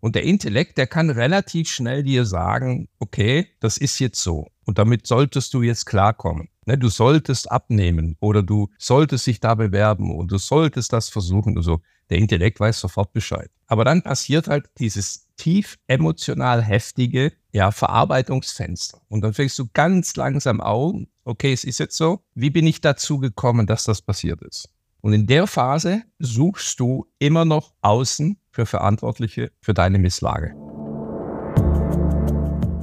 Und der Intellekt, der kann relativ schnell dir sagen, okay, das ist jetzt so. Und damit solltest du jetzt klarkommen. Ne, du solltest abnehmen oder du solltest dich da bewerben und du solltest das versuchen und so. Der Intellekt weiß sofort Bescheid. Aber dann passiert halt dieses tief emotional heftige ja, Verarbeitungsfenster. Und dann fängst du ganz langsam auf, okay, es ist jetzt so, wie bin ich dazu gekommen, dass das passiert ist? Und in der Phase suchst du immer noch außen für Verantwortliche für deine Misslage.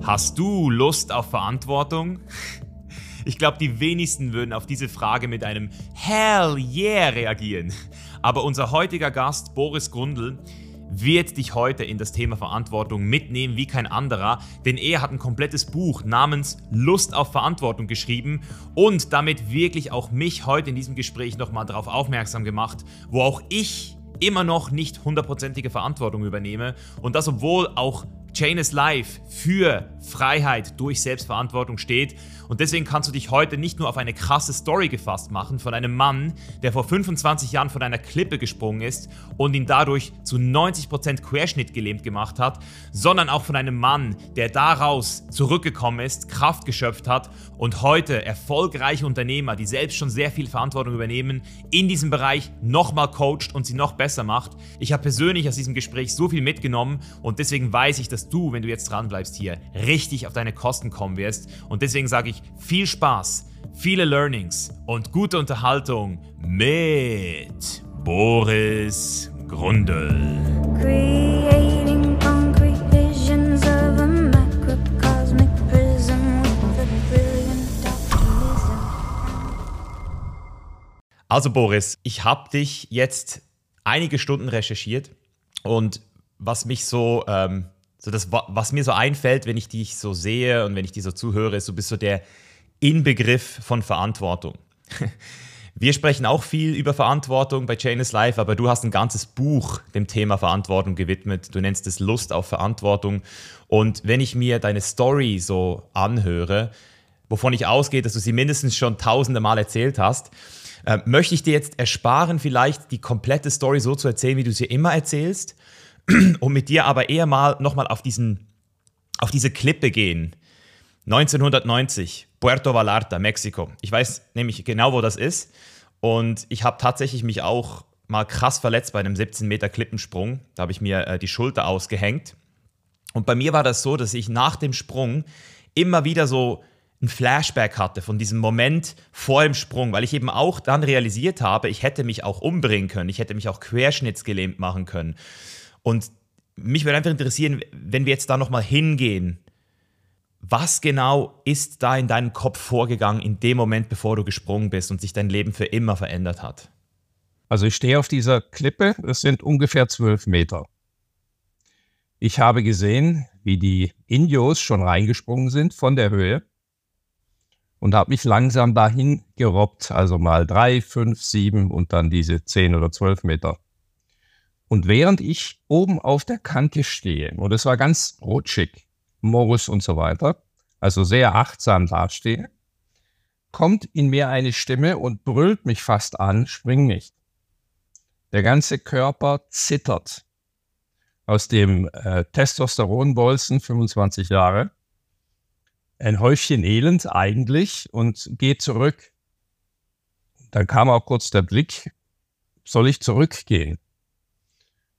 Hast du Lust auf Verantwortung? Ich glaube, die wenigsten würden auf diese Frage mit einem Hell yeah reagieren. Aber unser heutiger Gast, Boris Grundl, wird dich heute in das Thema Verantwortung mitnehmen wie kein anderer, denn er hat ein komplettes Buch namens Lust auf Verantwortung geschrieben und damit wirklich auch mich heute in diesem Gespräch nochmal darauf aufmerksam gemacht, wo auch ich immer noch nicht hundertprozentige Verantwortung übernehme und das obwohl auch Chain is Life für Freiheit durch Selbstverantwortung steht. Und deswegen kannst du dich heute nicht nur auf eine krasse Story gefasst machen von einem Mann, der vor 25 Jahren von einer Klippe gesprungen ist und ihn dadurch zu 90% Querschnitt gelähmt gemacht hat, sondern auch von einem Mann, der daraus zurückgekommen ist, Kraft geschöpft hat und heute erfolgreiche Unternehmer, die selbst schon sehr viel Verantwortung übernehmen, in diesem Bereich nochmal coacht und sie noch besser macht. Ich habe persönlich aus diesem Gespräch so viel mitgenommen und deswegen weiß ich, dass du, wenn du jetzt dran bleibst hier, richtig auf deine Kosten kommen wirst. Und deswegen sage ich viel Spaß, viele Learnings und gute Unterhaltung mit Boris optimism. Also Boris, ich habe dich jetzt einige Stunden recherchiert und was mich so ähm, so das, was mir so einfällt, wenn ich dich so sehe und wenn ich dir so zuhöre, ist, du bist so der Inbegriff von Verantwortung. Wir sprechen auch viel über Verantwortung bei Chain is Life, aber du hast ein ganzes Buch dem Thema Verantwortung gewidmet. Du nennst es Lust auf Verantwortung. Und wenn ich mir deine Story so anhöre, wovon ich ausgehe, dass du sie mindestens schon tausende Mal erzählt hast, äh, möchte ich dir jetzt ersparen, vielleicht die komplette Story so zu erzählen, wie du sie immer erzählst, und mit dir aber eher mal nochmal auf, auf diese Klippe gehen. 1990, Puerto Vallarta, Mexiko. Ich weiß nämlich genau, wo das ist. Und ich habe tatsächlich mich auch mal krass verletzt bei einem 17 Meter Klippensprung. Da habe ich mir äh, die Schulter ausgehängt. Und bei mir war das so, dass ich nach dem Sprung immer wieder so ein Flashback hatte von diesem Moment vor dem Sprung, weil ich eben auch dann realisiert habe, ich hätte mich auch umbringen können, ich hätte mich auch querschnittsgelähmt machen können. Und mich würde einfach interessieren, wenn wir jetzt da nochmal hingehen, was genau ist da in deinem Kopf vorgegangen in dem Moment, bevor du gesprungen bist und sich dein Leben für immer verändert hat? Also ich stehe auf dieser Klippe, das sind ungefähr zwölf Meter. Ich habe gesehen, wie die Indios schon reingesprungen sind von der Höhe und habe mich langsam dahin gerobbt, also mal drei, fünf, sieben und dann diese zehn oder zwölf Meter. Und während ich oben auf der Kante stehe, und es war ganz rutschig, Morris und so weiter, also sehr achtsam dastehe, kommt in mir eine Stimme und brüllt mich fast an, spring nicht. Der ganze Körper zittert. Aus dem äh, Testosteronbolzen, 25 Jahre, ein Häufchen Elend eigentlich und geht zurück. Dann kam auch kurz der Blick, soll ich zurückgehen?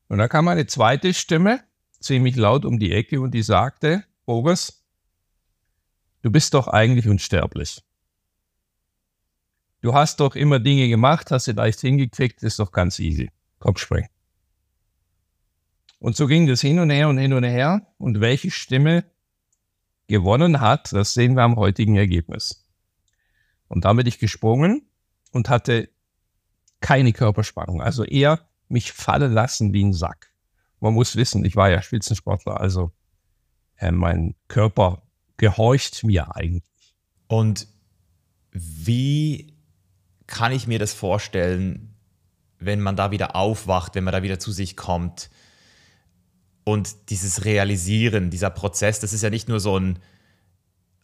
Und da kam eine zweite Stimme, ziemlich laut um die Ecke, und die sagte, Boris, du bist doch eigentlich unsterblich. Du hast doch immer Dinge gemacht, hast sie leicht hingekriegt, ist doch ganz easy. Komm, spring. Und so ging das hin und her und hin und her. Und welche Stimme gewonnen hat, das sehen wir am heutigen Ergebnis. Und damit ich gesprungen und hatte keine Körperspannung. Also eher mich fallen lassen wie ein Sack. Man muss wissen, ich war ja Spitzensportler, also äh, mein Körper gehorcht mir eigentlich. Und wie kann ich mir das vorstellen, wenn man da wieder aufwacht, wenn man da wieder zu sich kommt? Und dieses Realisieren, dieser Prozess, das ist ja nicht nur so ein,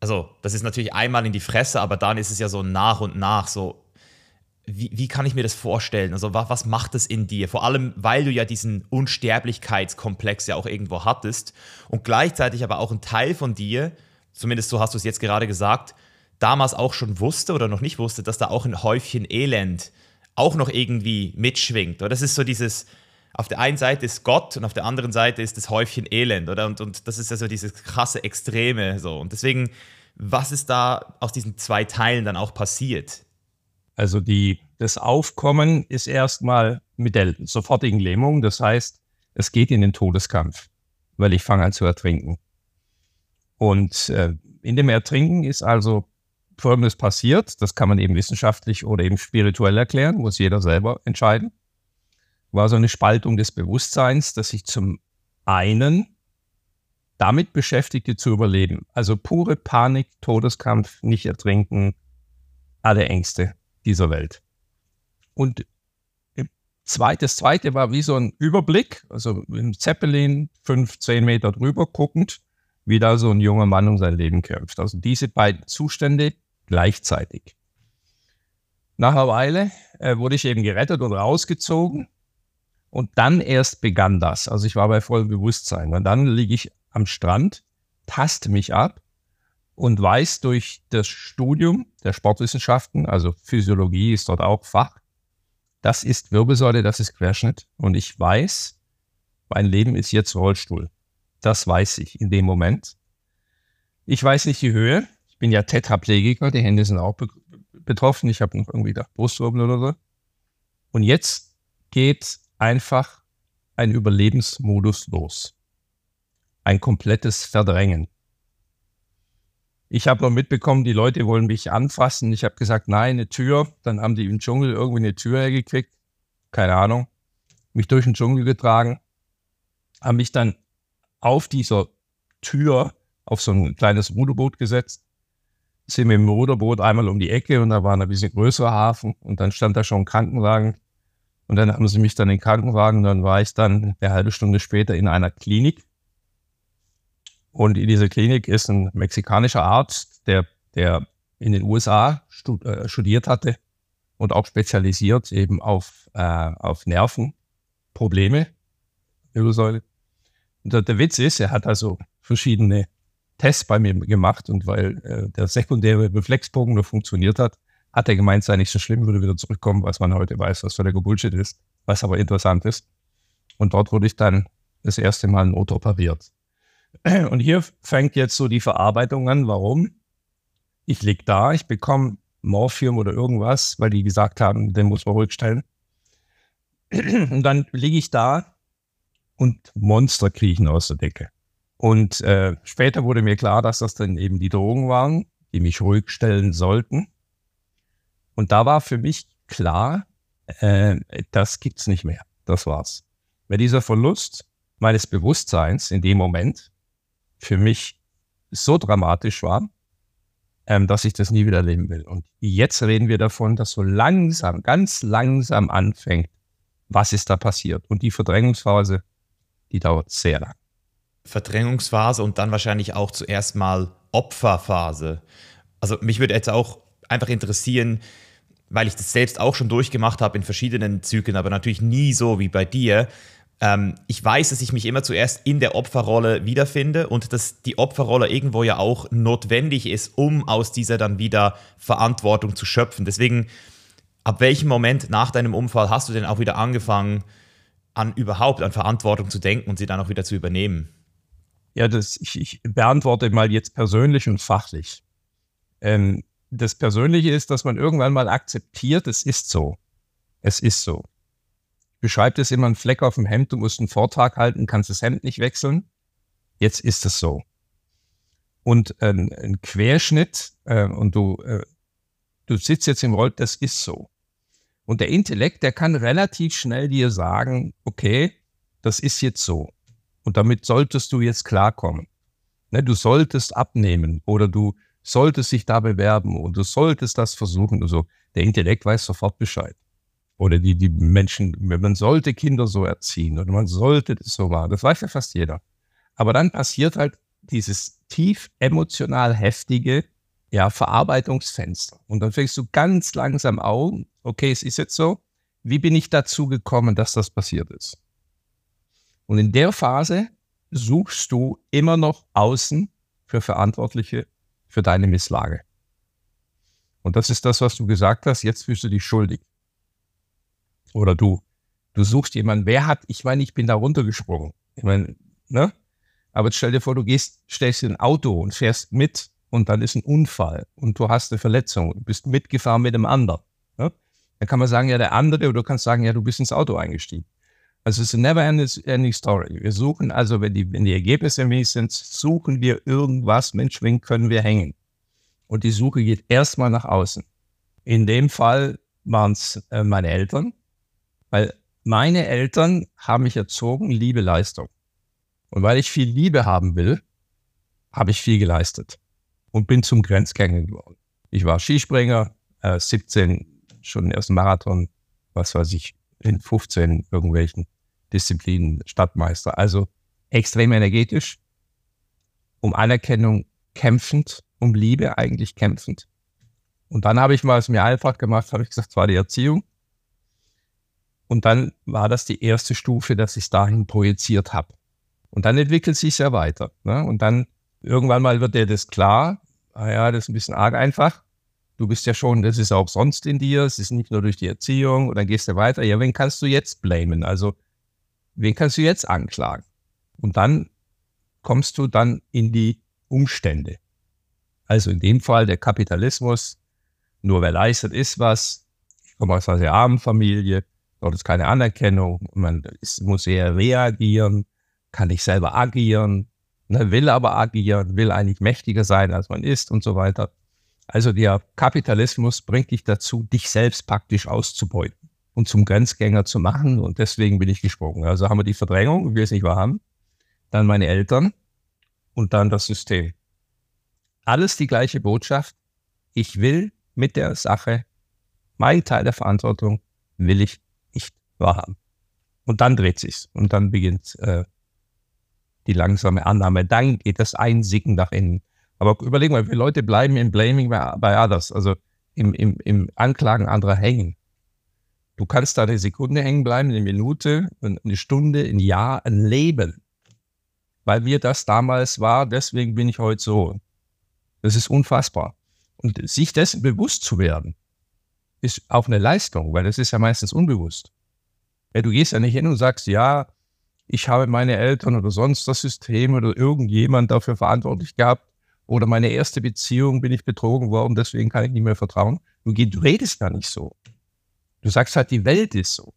also das ist natürlich einmal in die Fresse, aber dann ist es ja so nach und nach so, wie, wie kann ich mir das vorstellen? Also was, was macht das in dir? Vor allem, weil du ja diesen Unsterblichkeitskomplex ja auch irgendwo hattest und gleichzeitig aber auch ein Teil von dir, zumindest so hast du es jetzt gerade gesagt, damals auch schon wusste oder noch nicht wusste, dass da auch ein Häufchen Elend auch noch irgendwie mitschwingt. Oder das ist so dieses, auf der einen Seite ist Gott und auf der anderen Seite ist das Häufchen Elend, oder? Und, und das ist ja so dieses krasse Extreme so. Und deswegen, was ist da aus diesen zwei Teilen dann auch passiert? Also die, das Aufkommen ist erstmal mit der sofortigen Lähmung. Das heißt, es geht in den Todeskampf, weil ich fange an zu ertrinken. Und äh, in dem Ertrinken ist also Folgendes passiert. Das kann man eben wissenschaftlich oder eben spirituell erklären, muss jeder selber entscheiden. War so eine Spaltung des Bewusstseins, dass ich zum einen damit beschäftigte zu überleben. Also pure Panik, Todeskampf, nicht ertrinken, alle Ängste dieser Welt. Und das zweite war wie so ein Überblick, also im Zeppelin fünf, zehn Meter drüber guckend, wie da so ein junger Mann um sein Leben kämpft. Also diese beiden Zustände gleichzeitig. Nach einer Weile äh, wurde ich eben gerettet und rausgezogen und dann erst begann das. Also ich war bei vollem Bewusstsein. Und dann liege ich am Strand, taste mich ab und weiß durch das Studium der Sportwissenschaften, also Physiologie ist dort auch Fach, das ist Wirbelsäule, das ist Querschnitt. Und ich weiß, mein Leben ist jetzt Rollstuhl. Das weiß ich in dem Moment. Ich weiß nicht die Höhe. Ich bin ja Tetraplegiker, die Hände sind auch be betroffen. Ich habe noch irgendwie da Brustwirbel oder so. Und jetzt geht einfach ein Überlebensmodus los. Ein komplettes Verdrängen. Ich habe noch mitbekommen, die Leute wollen mich anfassen. Ich habe gesagt, nein, eine Tür. Dann haben die im Dschungel irgendwie eine Tür hergekriegt. Keine Ahnung. Mich durch den Dschungel getragen. Haben mich dann auf dieser Tür auf so ein kleines Ruderboot gesetzt. Sind mit dem Ruderboot einmal um die Ecke und da war ein bisschen größerer Hafen und dann stand da schon ein Krankenwagen. Und dann haben sie mich dann in den Krankenwagen und dann war ich dann eine halbe Stunde später in einer Klinik und in dieser Klinik ist ein mexikanischer Arzt, der, der in den USA stud äh, studiert hatte und auch spezialisiert eben auf, äh, auf Nervenprobleme. Und der, Witz ist, er hat also verschiedene Tests bei mir gemacht und weil äh, der sekundäre Reflexbogen nur funktioniert hat, hat er gemeint, sei nicht so schlimm, würde wieder zurückkommen, was man heute weiß, was völliger Bullshit ist, was aber interessant ist. Und dort wurde ich dann das erste Mal notoperiert. Und hier fängt jetzt so die Verarbeitung an. Warum? Ich liege da, ich bekomme Morphium oder irgendwas, weil die gesagt haben, den muss man ruhig stellen. Und dann liege ich da und Monster kriechen aus der Decke. Und äh, später wurde mir klar, dass das dann eben die Drogen waren, die mich ruhig stellen sollten. Und da war für mich klar, äh, das gibt's nicht mehr. Das war's. Weil dieser Verlust meines Bewusstseins in dem Moment für mich so dramatisch war, ähm, dass ich das nie wieder erleben will. Und jetzt reden wir davon, dass so langsam, ganz langsam anfängt, was ist da passiert. Und die Verdrängungsphase, die dauert sehr lang. Verdrängungsphase und dann wahrscheinlich auch zuerst mal Opferphase. Also mich würde jetzt auch einfach interessieren, weil ich das selbst auch schon durchgemacht habe in verschiedenen Zyklen, aber natürlich nie so wie bei dir. Ähm, ich weiß, dass ich mich immer zuerst in der Opferrolle wiederfinde und dass die Opferrolle irgendwo ja auch notwendig ist, um aus dieser dann wieder Verantwortung zu schöpfen. Deswegen, ab welchem Moment nach deinem Unfall hast du denn auch wieder angefangen, an überhaupt an Verantwortung zu denken und sie dann auch wieder zu übernehmen? Ja, das, ich, ich beantworte mal jetzt persönlich und fachlich. Ähm, das Persönliche ist, dass man irgendwann mal akzeptiert, es ist so. Es ist so beschreibt es immer einen Fleck auf dem Hemd, du musst einen Vortrag halten, kannst das Hemd nicht wechseln. Jetzt ist es so. Und äh, ein Querschnitt äh, und du, äh, du sitzt jetzt im Roll, das ist so. Und der Intellekt, der kann relativ schnell dir sagen, okay, das ist jetzt so. Und damit solltest du jetzt klarkommen. Ne, du solltest abnehmen oder du solltest dich da bewerben oder du solltest das versuchen oder so. Der Intellekt weiß sofort Bescheid oder die, die Menschen, man sollte Kinder so erziehen oder man sollte das so machen. Das weiß ja fast jeder. Aber dann passiert halt dieses tief emotional heftige, ja, Verarbeitungsfenster. Und dann fängst du ganz langsam auf, okay, es ist jetzt so, wie bin ich dazu gekommen, dass das passiert ist? Und in der Phase suchst du immer noch außen für Verantwortliche für deine Misslage. Und das ist das, was du gesagt hast, jetzt fühlst du dich schuldig. Oder du, du suchst jemanden, wer hat, ich meine, ich bin da runtergesprungen. Ich meine, ne? Aber jetzt stell dir vor, du gehst, stellst in ein Auto und fährst mit und dann ist ein Unfall und du hast eine Verletzung, du bist mitgefahren mit dem anderen. Ne? Dann kann man sagen, ja, der andere, oder du kannst sagen, ja, du bist ins Auto eingestiegen. Also es ist eine never ending story. Wir suchen also, wenn die, wenn die Ergebnisse mies sind, suchen wir irgendwas, Mensch, wen können wir hängen? Und die Suche geht erstmal nach außen. In dem Fall waren es äh, meine Eltern, weil meine Eltern haben mich erzogen, Liebe, Leistung. Und weil ich viel Liebe haben will, habe ich viel geleistet und bin zum Grenzgänger geworden. Ich war Skispringer, äh, 17 schon den ersten Marathon, was weiß ich, in 15 irgendwelchen Disziplinen Stadtmeister. Also extrem energetisch, um Anerkennung kämpfend, um Liebe eigentlich kämpfend. Und dann habe ich mal es mir einfach gemacht, habe ich gesagt, es war die Erziehung. Und dann war das die erste Stufe, dass ich es dahin projiziert habe. Und dann entwickelt sich ja weiter. Ne? Und dann irgendwann mal wird dir das klar. Ah ja, das ist ein bisschen arg einfach. Du bist ja schon, das ist auch sonst in dir, es ist nicht nur durch die Erziehung und dann gehst du weiter. Ja, wen kannst du jetzt blamen? Also, wen kannst du jetzt anklagen? Und dann kommst du dann in die Umstände. Also in dem Fall der Kapitalismus, nur wer leistet, ist was. Ich komme aus einer sehr armen Familie, dort ist keine Anerkennung, man ist, muss eher reagieren, kann nicht selber agieren, ne, will aber agieren, will eigentlich mächtiger sein, als man ist und so weiter. Also der Kapitalismus bringt dich dazu, dich selbst praktisch auszubeuten und zum Grenzgänger zu machen. Und deswegen bin ich gesprungen. Also haben wir die Verdrängung, wie wir es nicht wahr haben, dann meine Eltern und dann das System. Alles die gleiche Botschaft. Ich will mit der Sache, mein Teil der Verantwortung, will ich wahrhaben. Und dann dreht sich's und dann beginnt äh, die langsame Annahme. Dann geht das Einsicken nach innen. Aber überleg mal, wie viele Leute bleiben im Blaming bei, bei others, also im, im, im Anklagen anderer hängen. Du kannst da eine Sekunde hängen bleiben, eine Minute, eine Stunde, ein Jahr, ein Leben. Weil mir das damals war, deswegen bin ich heute so. Das ist unfassbar. Und sich dessen bewusst zu werden, ist auch eine Leistung, weil das ist ja meistens unbewusst. Ja, du gehst ja nicht hin und sagst, ja, ich habe meine Eltern oder sonst das System oder irgendjemand dafür verantwortlich gehabt oder meine erste Beziehung bin ich betrogen worden, deswegen kann ich nicht mehr vertrauen. Du, du redest gar nicht so. Du sagst halt, die Welt ist so.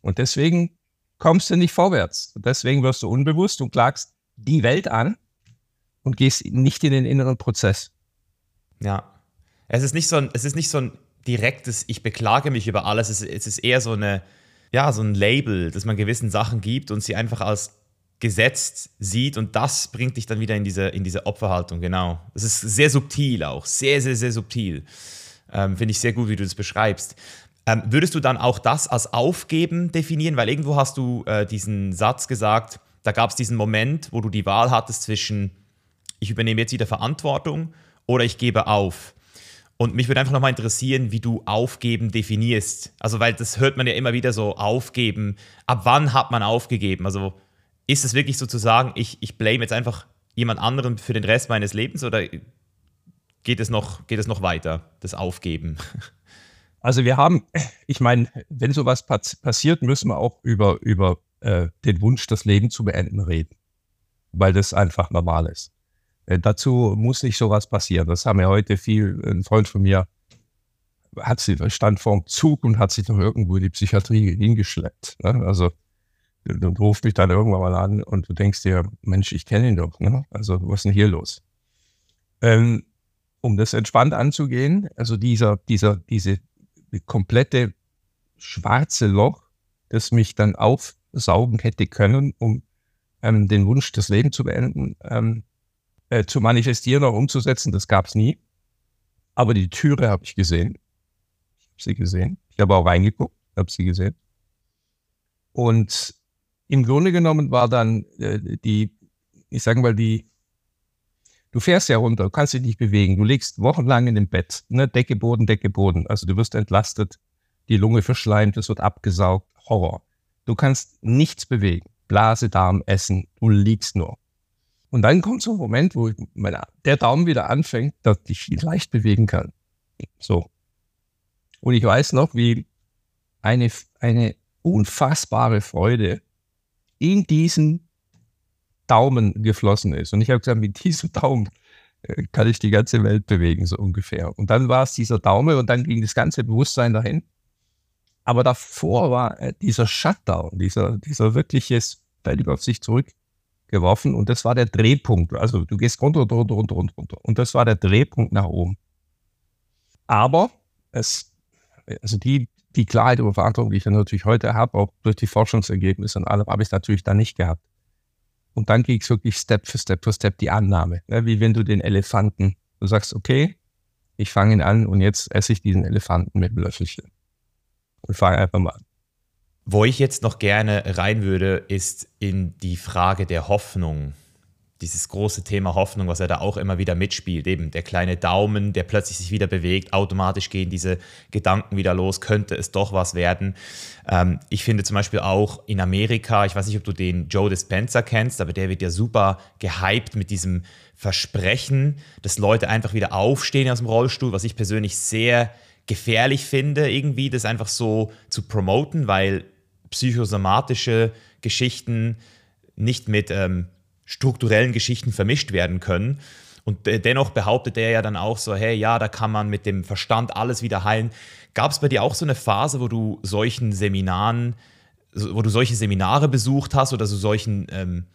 Und deswegen kommst du nicht vorwärts. Deswegen wirst du unbewusst und klagst die Welt an und gehst nicht in den inneren Prozess. Ja. Es ist nicht so ein, es ist nicht so ein direktes, ich beklage mich über alles. Es ist, es ist eher so eine, ja, so ein Label, dass man gewissen Sachen gibt und sie einfach als gesetzt sieht und das bringt dich dann wieder in diese, in diese Opferhaltung, genau. Es ist sehr subtil auch, sehr, sehr, sehr subtil. Ähm, Finde ich sehr gut, wie du das beschreibst. Ähm, würdest du dann auch das als Aufgeben definieren? Weil irgendwo hast du äh, diesen Satz gesagt, da gab es diesen Moment, wo du die Wahl hattest zwischen, ich übernehme jetzt wieder Verantwortung oder ich gebe auf. Und mich würde einfach nochmal interessieren, wie du Aufgeben definierst. Also, weil das hört man ja immer wieder so, Aufgeben. Ab wann hat man aufgegeben? Also, ist es wirklich sozusagen, ich, ich blame jetzt einfach jemand anderen für den Rest meines Lebens oder geht es noch, geht es noch weiter, das Aufgeben? Also wir haben, ich meine, wenn sowas passiert, müssen wir auch über, über äh, den Wunsch, das Leben zu beenden, reden, weil das einfach normal ist. Äh, dazu muss nicht sowas passieren. Das haben wir heute viel. Ein Freund von mir hat sie stand vor dem Zug und hat sich noch irgendwo in die Psychiatrie hingeschleppt. Ne? Also und ruft mich dann irgendwann mal an und du denkst dir, Mensch, ich kenne ihn doch. Ne? Also was ist denn hier los? Ähm, um das entspannt anzugehen, also dieser, dieser, diese komplette schwarze Loch, das mich dann aufsaugen hätte können, um ähm, den Wunsch, das Leben zu beenden, ähm, äh, zu manifestieren oder umzusetzen, das gab es nie. Aber die Türe habe ich gesehen. Ich habe sie gesehen. Ich habe auch reingeguckt, habe sie gesehen. Und im Grunde genommen war dann äh, die, ich sage mal, die, Du fährst ja runter, du kannst dich nicht bewegen, du liegst wochenlang in dem Bett, ne? Decke, Boden, Decke, Boden. Also du wirst entlastet, die Lunge verschleimt, es wird abgesaugt, Horror. Du kannst nichts bewegen, Blase, Darm, Essen, du liegst nur. Und dann kommt so ein Moment, wo mein, der Daumen wieder anfängt, dass ich leicht bewegen kann. So. Und ich weiß noch, wie eine, eine unfassbare Freude in diesen Daumen geflossen ist. Und ich habe gesagt, mit diesem Daumen äh, kann ich die ganze Welt bewegen, so ungefähr. Und dann war es dieser Daumen und dann ging das ganze Bewusstsein dahin. Aber davor war äh, dieser Shutdown, dieser, dieser wirkliches völlig auf sich zurückgeworfen und das war der Drehpunkt. Also du gehst runter, runter, runter, runter, runter. Und das war der Drehpunkt nach oben. Aber es, also die, die Klarheit über Verantwortung, die ich natürlich heute habe, auch durch die Forschungsergebnisse und allem, habe ich natürlich da nicht gehabt. Und dann ging es wirklich Step für Step für Step die Annahme. Ne? Wie wenn du den Elefanten, du sagst, okay, ich fange ihn an und jetzt esse ich diesen Elefanten mit dem Löffelchen. Und fange einfach mal an. Wo ich jetzt noch gerne rein würde, ist in die Frage der Hoffnung dieses große Thema Hoffnung, was er da auch immer wieder mitspielt. Eben der kleine Daumen, der plötzlich sich wieder bewegt, automatisch gehen diese Gedanken wieder los, könnte es doch was werden. Ähm, ich finde zum Beispiel auch in Amerika, ich weiß nicht, ob du den Joe Dispenza kennst, aber der wird ja super gehypt mit diesem Versprechen, dass Leute einfach wieder aufstehen aus dem Rollstuhl, was ich persönlich sehr gefährlich finde, irgendwie das einfach so zu promoten, weil psychosomatische Geschichten nicht mit ähm, strukturellen Geschichten vermischt werden können. Und dennoch behauptet er ja dann auch so, hey, ja, da kann man mit dem Verstand alles wieder heilen. Gab es bei dir auch so eine Phase, wo du solchen Seminaren, wo du solche Seminare besucht hast oder so solchen ähm,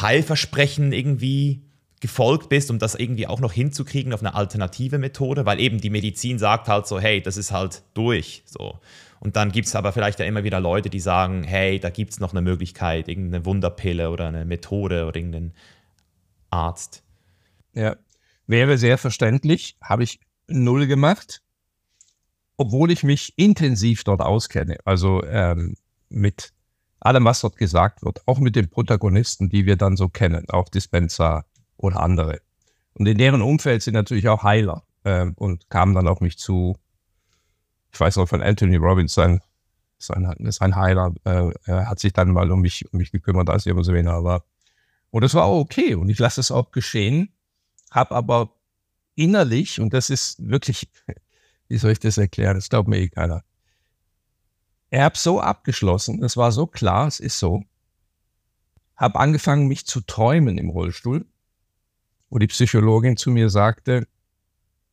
Heilversprechen irgendwie gefolgt bist, um das irgendwie auch noch hinzukriegen auf eine alternative Methode? Weil eben die Medizin sagt halt so, hey, das ist halt durch. So. Und dann gibt es aber vielleicht ja immer wieder Leute, die sagen, hey, da gibt es noch eine Möglichkeit, irgendeine Wunderpille oder eine Methode oder irgendeinen Arzt. Ja, wäre sehr verständlich, habe ich null gemacht, obwohl ich mich intensiv dort auskenne. Also ähm, mit allem, was dort gesagt wird, auch mit den Protagonisten, die wir dann so kennen, auch Dispenser oder andere. Und in deren Umfeld sind natürlich auch Heiler äh, und kamen dann auf mich zu, ich weiß noch von Anthony Robbins, sein, sein, sein Heiler, äh, er hat sich dann mal um mich, um mich gekümmert, als ich so wenig war. Und das war auch okay. Und ich lasse es auch geschehen, habe aber innerlich, und das ist wirklich, wie soll ich das erklären, das glaubt mir eh keiner. Er hat so abgeschlossen, es war so klar, es ist so, habe angefangen, mich zu träumen im Rollstuhl, wo die Psychologin zu mir sagte,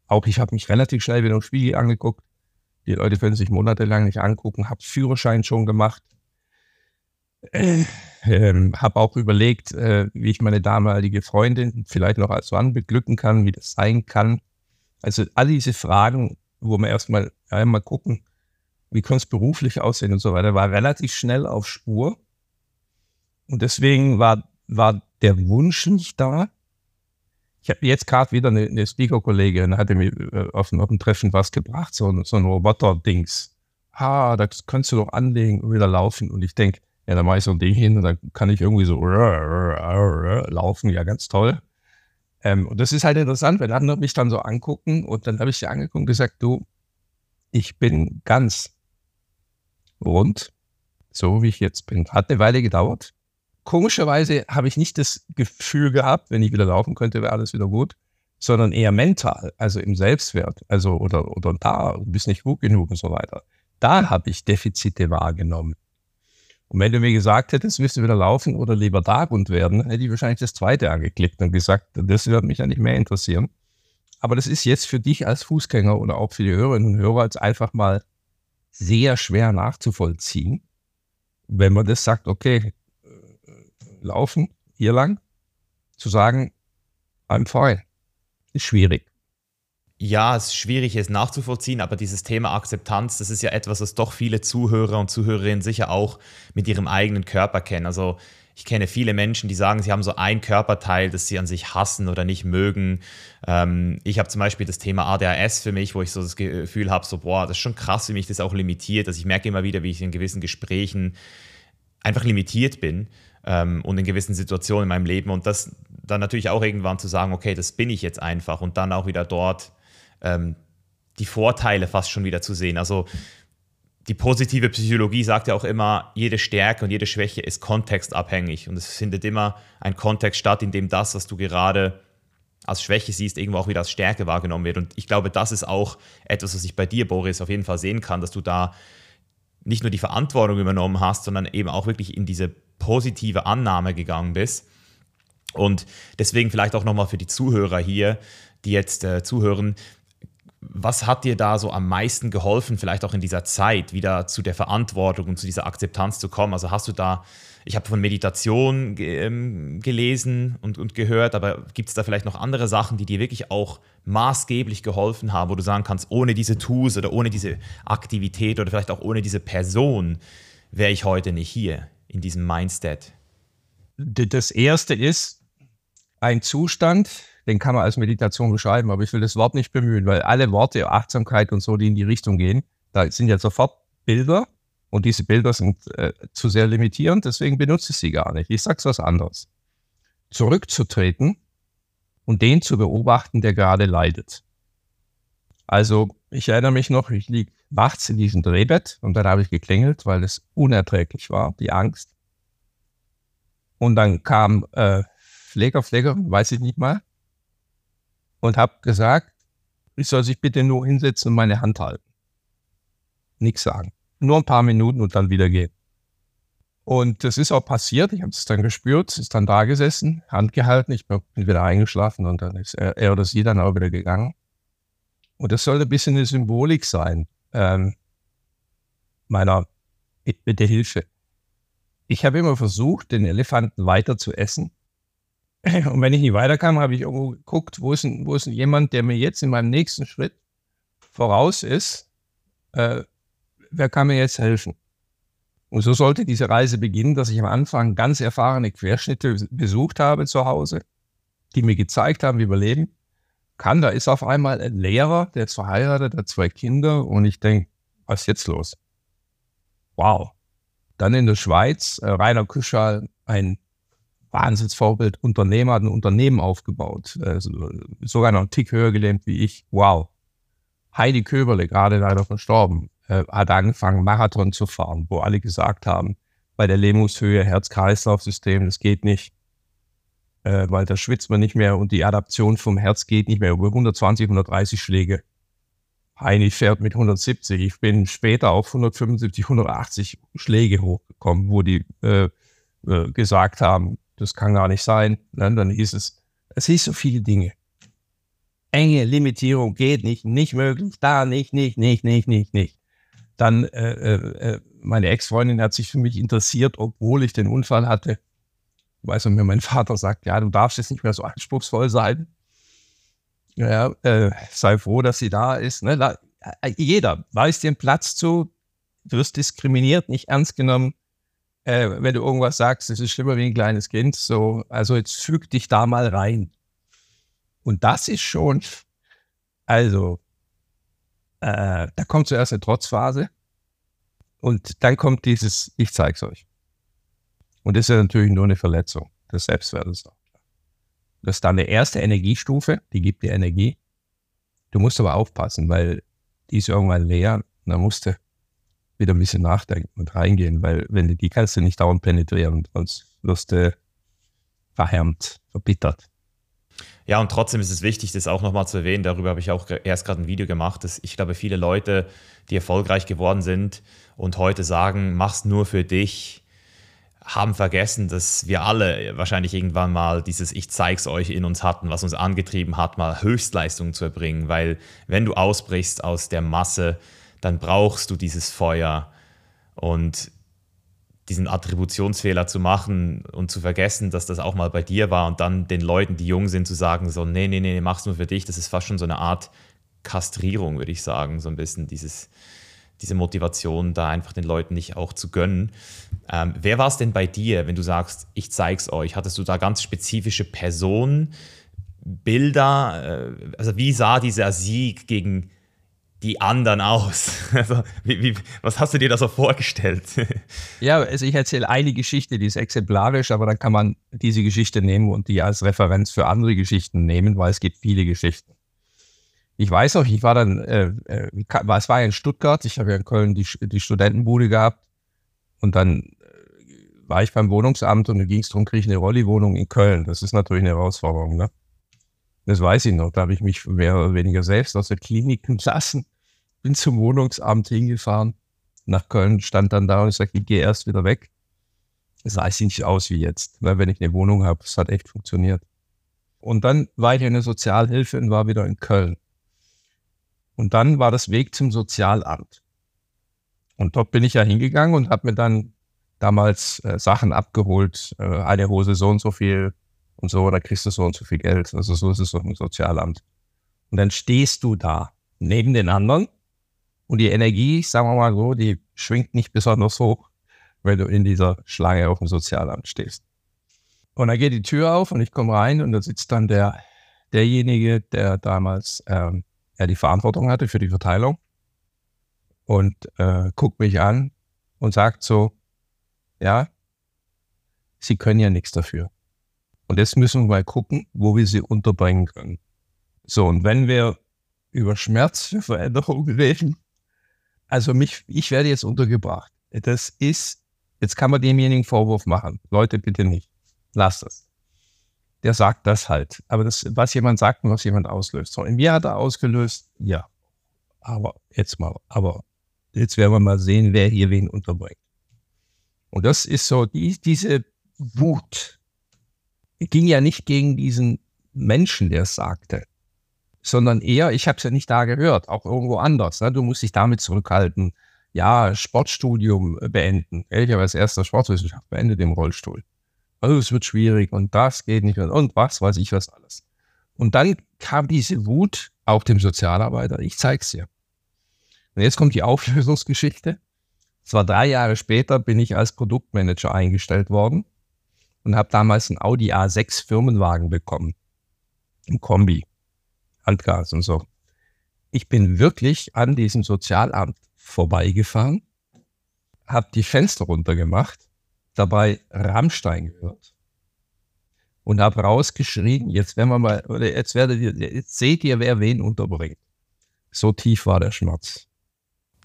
auch ich habe mich relativ schnell wieder im Spiegel angeguckt, die Leute können sich monatelang nicht angucken. Habe Führerschein schon gemacht. Äh, ähm, habe auch überlegt, äh, wie ich meine damalige Freundin vielleicht noch als Mann beglücken kann, wie das sein kann. Also all diese Fragen, wo man erstmal einmal gucken, wie kann es beruflich aussehen und so weiter, war relativ schnell auf Spur. Und deswegen war, war der Wunsch nicht da, ich habe jetzt gerade wieder eine, eine Speaker-Kollegin, hatte mir äh, auf, auf dem Treffen was gebracht, so, so ein Roboter-Dings. Ah, das kannst du doch anlegen und wieder laufen. Und ich denke, ja, da mache ich so ein Ding hin und dann kann ich irgendwie so laufen. Ja, ganz toll. Ähm, und das ist halt interessant, wenn andere mich dann so angucken und dann habe ich sie angeguckt und gesagt, du, ich bin ganz rund, so wie ich jetzt bin. Hat eine Weile gedauert komischerweise habe ich nicht das Gefühl gehabt, wenn ich wieder laufen könnte, wäre alles wieder gut, sondern eher mental, also im Selbstwert, also oder, oder da, du bist nicht gut genug und so weiter. Da habe ich Defizite wahrgenommen. Und wenn du mir gesagt hättest, willst du wieder laufen oder lieber Dargrund werden, hätte ich wahrscheinlich das zweite angeklickt und gesagt, das würde mich ja nicht mehr interessieren. Aber das ist jetzt für dich als Fußgänger oder auch für die Hörerinnen und Hörer jetzt einfach mal sehr schwer nachzuvollziehen, wenn man das sagt, okay, laufen, hier lang, zu sagen, I'm fine, ist schwierig. Ja, es ist schwierig, es nachzuvollziehen, aber dieses Thema Akzeptanz, das ist ja etwas, was doch viele Zuhörer und Zuhörerinnen sicher auch mit ihrem eigenen Körper kennen. Also ich kenne viele Menschen, die sagen, sie haben so ein Körperteil, das sie an sich hassen oder nicht mögen. Ähm, ich habe zum Beispiel das Thema ADHS für mich, wo ich so das Gefühl habe, so, boah, das ist schon krass, wie mich das auch limitiert. Also ich merke immer wieder, wie ich in gewissen Gesprächen einfach limitiert bin ähm, und in gewissen Situationen in meinem Leben. Und das, dann natürlich auch irgendwann zu sagen, okay, das bin ich jetzt einfach und dann auch wieder dort ähm, die Vorteile fast schon wieder zu sehen. Also die positive Psychologie sagt ja auch immer, jede Stärke und jede Schwäche ist kontextabhängig und es findet immer ein Kontext statt, in dem das, was du gerade als Schwäche siehst, irgendwo auch wieder als Stärke wahrgenommen wird. Und ich glaube, das ist auch etwas, was ich bei dir, Boris, auf jeden Fall sehen kann, dass du da nicht nur die Verantwortung übernommen hast, sondern eben auch wirklich in diese positive Annahme gegangen bist. Und deswegen vielleicht auch nochmal für die Zuhörer hier, die jetzt äh, zuhören, was hat dir da so am meisten geholfen, vielleicht auch in dieser Zeit wieder zu der Verantwortung und zu dieser Akzeptanz zu kommen? Also hast du da, ich habe von Meditation ähm, gelesen und, und gehört, aber gibt es da vielleicht noch andere Sachen, die dir wirklich auch maßgeblich geholfen haben, wo du sagen kannst, ohne diese Tools oder ohne diese Aktivität oder vielleicht auch ohne diese Person wäre ich heute nicht hier in diesem Mindset? Das erste ist ein Zustand, den kann man als Meditation beschreiben, aber ich will das Wort nicht bemühen, weil alle Worte, Achtsamkeit und so, die in die Richtung gehen, da sind ja sofort Bilder und diese Bilder sind äh, zu sehr limitierend, deswegen benutze ich sie gar nicht. Ich sage was anderes. Zurückzutreten und den zu beobachten, der gerade leidet. Also ich erinnere mich noch, ich liege nachts in diesem Drehbett und dann habe ich geklingelt, weil es unerträglich war, die Angst. Und dann kam äh, Pfleger, Pfleger, weiß ich nicht mal, und habe gesagt, ich soll sich bitte nur hinsetzen und meine Hand halten. Nichts sagen. Nur ein paar Minuten und dann wieder gehen. Und das ist auch passiert. Ich habe es dann gespürt, ist dann da gesessen, Hand gehalten. Ich bin wieder eingeschlafen und dann ist er, er oder sie dann auch wieder gegangen. Und das soll ein bisschen eine Symbolik sein ähm, meiner Bitte Hilfe. Ich habe immer versucht, den Elefanten weiter zu essen und wenn ich nicht weiterkam, habe ich irgendwo geguckt, wo ist, denn, wo ist denn jemand, der mir jetzt in meinem nächsten Schritt voraus ist, äh, wer kann mir jetzt helfen? Und so sollte diese Reise beginnen, dass ich am Anfang ganz erfahrene Querschnitte besucht habe zu Hause, die mir gezeigt haben, wie wir leben kann. Da ist auf einmal ein Lehrer, der ist verheiratet, hat zwei Kinder und ich denke, was ist jetzt los? Wow. Dann in der Schweiz, äh, Rainer Küschal, ein Wahnsinnsvorbild, Unternehmer, hat ein Unternehmen aufgebaut, äh, sogar noch einen Tick höher gelähmt wie ich. Wow. Heidi Köberle, gerade leider verstorben, äh, hat angefangen, Marathon zu fahren, wo alle gesagt haben, bei der Lähmungshöhe, Herz-Kreislauf-System, das geht nicht, äh, weil da schwitzt man nicht mehr und die Adaption vom Herz geht nicht mehr über 120, 130 Schläge. Heini fährt mit 170. Ich bin später auf 175, 180 Schläge hochgekommen, wo die äh, äh, gesagt haben, das kann gar nicht sein. Ne? Dann hieß es, es hieß so viele Dinge. Enge Limitierung geht nicht, nicht möglich, da nicht, nicht, nicht, nicht, nicht, nicht. Dann äh, äh, äh, meine Ex-Freundin hat sich für mich interessiert, obwohl ich den Unfall hatte. Weißt du, mir mein Vater sagt, ja, du darfst jetzt nicht mehr so anspruchsvoll sein. Ja, äh, sei froh, dass sie da ist. Ne? Da, äh, jeder weiß den Platz zu, du wirst diskriminiert, nicht ernst genommen äh, wenn du irgendwas sagst, das ist schlimmer wie ein kleines Kind. So, also jetzt füg dich da mal rein. Und das ist schon, also, äh, da kommt zuerst eine Trotzphase und dann kommt dieses, ich zeig's euch. Und das ist ja natürlich nur eine Verletzung des Selbstwertes. Das ist dann eine erste Energiestufe, die gibt dir Energie. Du musst aber aufpassen, weil die ist irgendwann leer. Und dann musst du wieder ein bisschen nachdenken und reingehen, weil wenn du die kannst du nicht dauernd penetrieren, sonst wirst du verhärmt, verbittert. Ja, und trotzdem ist es wichtig, das auch nochmal zu erwähnen. Darüber habe ich auch erst gerade ein Video gemacht, dass ich glaube, viele Leute, die erfolgreich geworden sind und heute sagen, mach's nur für dich, haben vergessen, dass wir alle wahrscheinlich irgendwann mal dieses Ich zeig's euch in uns hatten, was uns angetrieben hat, mal Höchstleistungen zu erbringen. Weil wenn du ausbrichst aus der Masse, dann brauchst du dieses Feuer und diesen Attributionsfehler zu machen und zu vergessen, dass das auch mal bei dir war und dann den Leuten, die jung sind, zu sagen, so, nee, nee, nee, mach's nur für dich, das ist fast schon so eine Art Kastrierung, würde ich sagen, so ein bisschen dieses, diese Motivation, da einfach den Leuten nicht auch zu gönnen. Ähm, wer war es denn bei dir, wenn du sagst, ich zeig's euch? Hattest du da ganz spezifische Personen, Bilder? Äh, also wie sah dieser Sieg gegen die anderen aus? Also, wie, wie, was hast du dir da so vorgestellt? ja, also ich erzähle eine Geschichte, die ist exemplarisch, aber dann kann man diese Geschichte nehmen und die als Referenz für andere Geschichten nehmen, weil es gibt viele Geschichten. Ich weiß noch, ich war dann, äh, äh, es war ja in Stuttgart, ich habe ja in Köln die, die Studentenbude gehabt und dann äh, war ich beim Wohnungsamt und da ging es darum, kriege ich eine Rolli-Wohnung in Köln. Das ist natürlich eine Herausforderung, ne? Das weiß ich noch. Da habe ich mich mehr oder weniger selbst aus der Klinik entlassen, bin zum Wohnungsamt hingefahren, nach Köln, stand dann da und ich sagte, ich gehe erst wieder weg. Es sah nicht aus wie jetzt, weil wenn ich eine Wohnung habe, es hat echt funktioniert. Und dann war ich in der Sozialhilfe und war wieder in Köln. Und dann war das Weg zum Sozialamt. Und dort bin ich ja hingegangen und habe mir dann damals äh, Sachen abgeholt, äh, eine Hose so und so viel, und so, da kriegst du so und so viel Geld. Also so ist es doch im Sozialamt. Und dann stehst du da neben den anderen und die Energie, sagen wir mal so, die schwingt nicht besonders hoch, wenn du in dieser Schlange auf dem Sozialamt stehst. Und dann geht die Tür auf und ich komme rein und da sitzt dann der, derjenige, der damals ähm, ja, die Verantwortung hatte für die Verteilung und äh, guckt mich an und sagt so, ja, Sie können ja nichts dafür. Und jetzt müssen wir mal gucken, wo wir sie unterbringen können. So, und wenn wir über Schmerzveränderung reden, also mich, ich werde jetzt untergebracht. Das ist, jetzt kann man demjenigen Vorwurf machen. Leute, bitte nicht. Lass das. Der sagt das halt. Aber das, was jemand sagt und was jemand auslöst. So, in mir hat er ausgelöst, ja. Aber jetzt mal, aber jetzt werden wir mal sehen, wer hier wen unterbringt. Und das ist so, die, diese Wut, ging ja nicht gegen diesen Menschen, der es sagte, sondern eher, ich habe es ja nicht da gehört, auch irgendwo anders. Ne? Du musst dich damit zurückhalten. Ja, Sportstudium beenden. Ich habe als erster Sportwissenschaft beendet im Rollstuhl. Also es wird schwierig und das geht nicht und was weiß ich was alles. Und dann kam diese Wut auf dem Sozialarbeiter. Ich zeig's dir. Und jetzt kommt die Auflösungsgeschichte. Es war drei Jahre später, bin ich als Produktmanager eingestellt worden und habe damals einen Audi A6 Firmenwagen bekommen. Ein Kombi. Handgas und so. Ich bin wirklich an diesem Sozialamt vorbeigefahren, habe die Fenster runtergemacht, dabei Rammstein gehört und habe rausgeschrien, jetzt werden wir mal, oder jetzt werdet ihr, jetzt seht ihr, wer wen unterbringt. So tief war der Schmerz.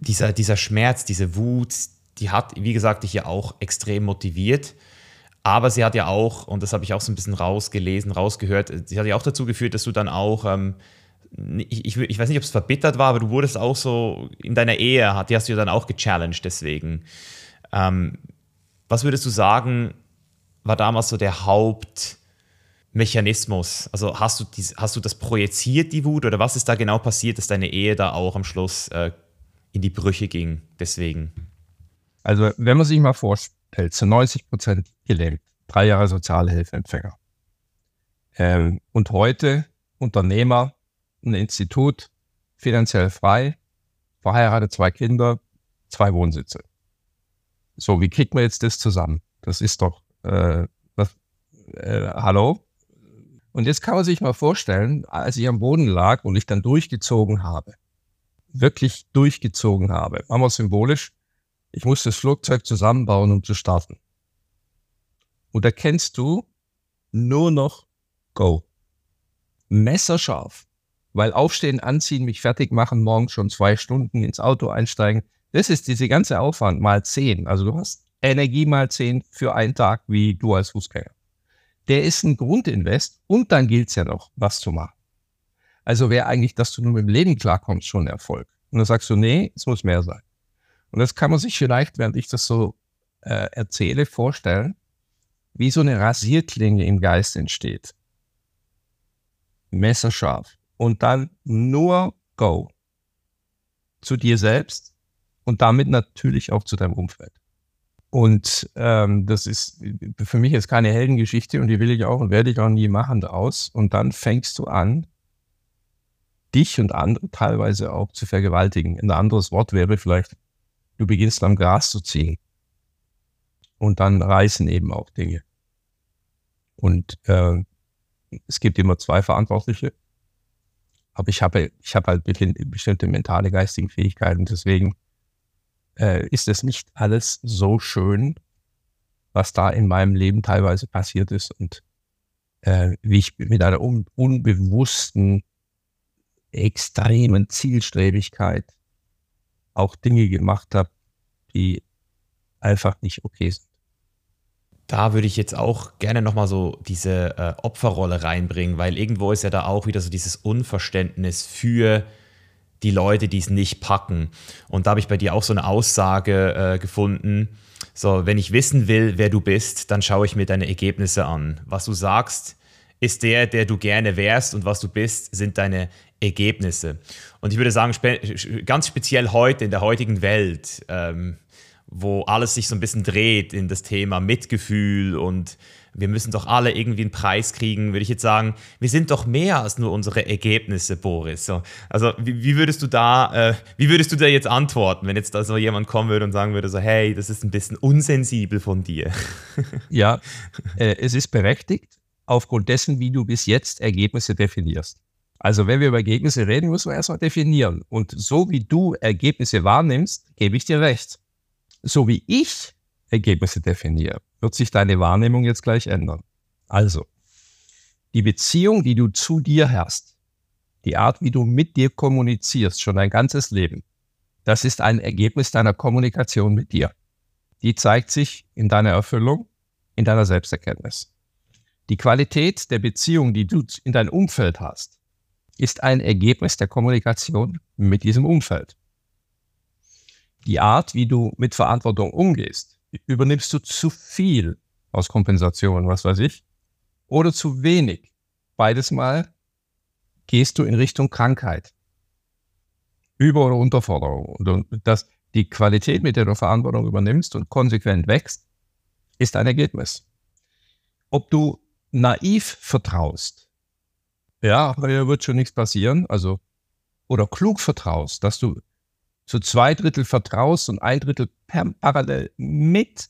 Dieser, dieser Schmerz, diese Wut, die hat, wie gesagt, dich ja auch extrem motiviert. Aber sie hat ja auch, und das habe ich auch so ein bisschen rausgelesen, rausgehört, sie hat ja auch dazu geführt, dass du dann auch, ähm, ich, ich, ich, weiß nicht, ob es verbittert war, aber du wurdest auch so in deiner Ehe, die hast du ja dann auch gechallenged deswegen. Ähm, was würdest du sagen, war damals so der Hauptmechanismus? Also hast du, dies, hast du das projiziert, die Wut, oder was ist da genau passiert, dass deine Ehe da auch am Schluss äh, in die Brüche ging deswegen? Also wenn man sich mal vorstellt, hält zu 90 Prozent gelähmt. Drei Jahre Sozialhilfeempfänger. Ähm, und heute Unternehmer, ein Institut, finanziell frei, verheiratet, zwei Kinder, zwei Wohnsitze. So, wie kriegt man jetzt das zusammen? Das ist doch, äh, das, äh, hallo? Und jetzt kann man sich mal vorstellen, als ich am Boden lag und ich dann durchgezogen habe, wirklich durchgezogen habe, machen wir symbolisch, ich muss das Flugzeug zusammenbauen, um zu starten. Und da kennst du nur noch Go. Messerscharf. Weil aufstehen, anziehen, mich fertig machen, morgens schon zwei Stunden ins Auto einsteigen. Das ist diese ganze Aufwand mal zehn. Also du hast Energie mal zehn für einen Tag, wie du als Fußgänger. Der ist ein Grundinvest und dann gilt es ja noch, was zu machen. Also wäre eigentlich, dass du nur mit dem Leben klarkommst, schon Erfolg. Und dann sagst du, nee, es muss mehr sein. Und das kann man sich vielleicht, während ich das so äh, erzähle, vorstellen, wie so eine Rasierklinge im Geist entsteht. Messerscharf. Und dann nur Go. Zu dir selbst und damit natürlich auch zu deinem Umfeld. Und ähm, das ist für mich jetzt keine Heldengeschichte und die will ich auch und werde ich auch nie machen daraus. Und dann fängst du an, dich und andere teilweise auch zu vergewaltigen. Ein anderes Wort wäre vielleicht du beginnst am Gras zu ziehen. Und dann reißen eben auch Dinge. Und äh, es gibt immer zwei Verantwortliche. aber ich habe, ich habe halt bestimmte mentale, geistige Fähigkeiten. Deswegen äh, ist es nicht alles so schön, was da in meinem Leben teilweise passiert ist und äh, wie ich mit einer un unbewussten, extremen Zielstrebigkeit auch Dinge gemacht habe, die einfach nicht okay sind. Da würde ich jetzt auch gerne nochmal so diese äh, Opferrolle reinbringen, weil irgendwo ist ja da auch wieder so dieses Unverständnis für die Leute, die es nicht packen. Und da habe ich bei dir auch so eine Aussage äh, gefunden. So, wenn ich wissen will, wer du bist, dann schaue ich mir deine Ergebnisse an. Was du sagst, ist der, der du gerne wärst und was du bist, sind deine Ergebnisse. Und ich würde sagen, spe ganz speziell heute, in der heutigen Welt, ähm, wo alles sich so ein bisschen dreht in das Thema Mitgefühl und wir müssen doch alle irgendwie einen Preis kriegen, würde ich jetzt sagen, wir sind doch mehr als nur unsere Ergebnisse, Boris. So, also wie, wie, würdest du da, äh, wie würdest du da jetzt antworten, wenn jetzt da so jemand kommen würde und sagen würde, so, hey, das ist ein bisschen unsensibel von dir? ja, äh, es ist berechtigt, aufgrund dessen, wie du bis jetzt Ergebnisse definierst. Also wenn wir über Ergebnisse reden, müssen wir erstmal definieren. Und so wie du Ergebnisse wahrnimmst, gebe ich dir recht. So wie ich Ergebnisse definiere, wird sich deine Wahrnehmung jetzt gleich ändern. Also, die Beziehung, die du zu dir hast, die Art, wie du mit dir kommunizierst, schon dein ganzes Leben, das ist ein Ergebnis deiner Kommunikation mit dir. Die zeigt sich in deiner Erfüllung, in deiner Selbsterkenntnis. Die Qualität der Beziehung, die du in deinem Umfeld hast, ist ein Ergebnis der Kommunikation mit diesem Umfeld. Die Art, wie du mit Verantwortung umgehst, übernimmst du zu viel aus Kompensation, was weiß ich, oder zu wenig. Beides mal gehst du in Richtung Krankheit. Über- oder Unterforderung. Und das, die Qualität, mit der du Verantwortung übernimmst und konsequent wächst, ist ein Ergebnis. Ob du naiv vertraust, ja, hier wird schon nichts passieren, also, oder klug vertraust, dass du zu zwei Drittel vertraust und ein Drittel parallel mit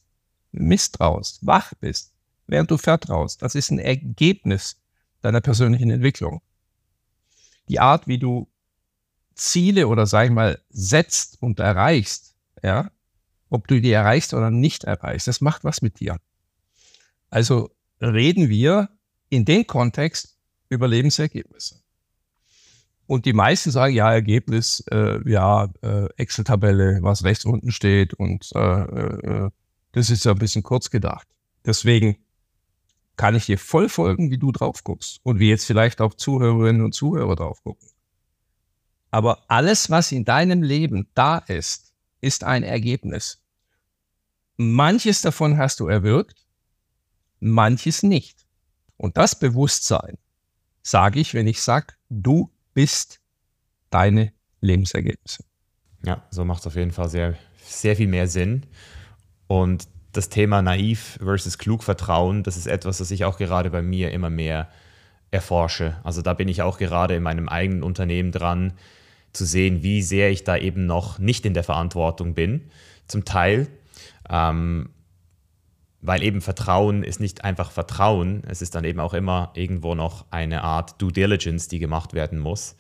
misstraust, wach bist, während du vertraust. Das ist ein Ergebnis deiner persönlichen Entwicklung. Die Art, wie du Ziele oder sag ich mal setzt und erreichst, ja, ob du die erreichst oder nicht erreichst, das macht was mit dir. Also reden wir in dem Kontext über Lebensergebnisse. Und die meisten sagen, ja, Ergebnis, äh, ja, äh, Excel-Tabelle, was rechts unten steht und äh, äh, das ist ja ein bisschen kurz gedacht. Deswegen kann ich dir voll folgen, wie du drauf guckst und wie jetzt vielleicht auch Zuhörerinnen und Zuhörer drauf gucken. Aber alles, was in deinem Leben da ist, ist ein Ergebnis. Manches davon hast du erwirkt, manches nicht. Und das Bewusstsein sage ich, wenn ich sage, du bist deine Lebensergebnisse. Ja, so macht es auf jeden Fall sehr, sehr viel mehr Sinn. Und das Thema naiv versus klug Vertrauen, das ist etwas, das ich auch gerade bei mir immer mehr erforsche. Also da bin ich auch gerade in meinem eigenen Unternehmen dran, zu sehen, wie sehr ich da eben noch nicht in der Verantwortung bin, zum Teil. Ähm, weil eben Vertrauen ist nicht einfach Vertrauen, es ist dann eben auch immer irgendwo noch eine Art Due Diligence, die gemacht werden muss.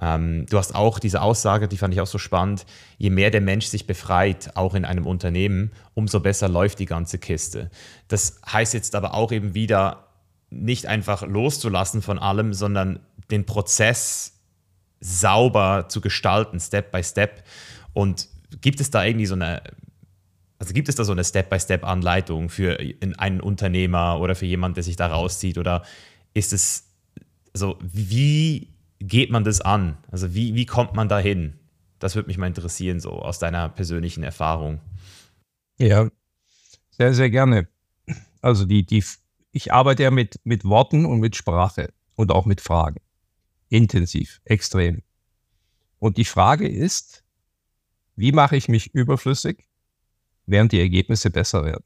Ähm, du hast auch diese Aussage, die fand ich auch so spannend, je mehr der Mensch sich befreit, auch in einem Unternehmen, umso besser läuft die ganze Kiste. Das heißt jetzt aber auch eben wieder, nicht einfach loszulassen von allem, sondern den Prozess sauber zu gestalten, Step by Step. Und gibt es da irgendwie so eine also gibt es da so eine Step-by-Step-Anleitung für einen Unternehmer oder für jemanden, der sich da rauszieht? Oder ist es so, wie geht man das an? Also wie, wie kommt man da hin? Das würde mich mal interessieren, so aus deiner persönlichen Erfahrung. Ja, sehr, sehr gerne. Also die, die, ich arbeite ja mit, mit Worten und mit Sprache und auch mit Fragen. Intensiv, extrem. Und die Frage ist, wie mache ich mich überflüssig? Während die Ergebnisse besser werden.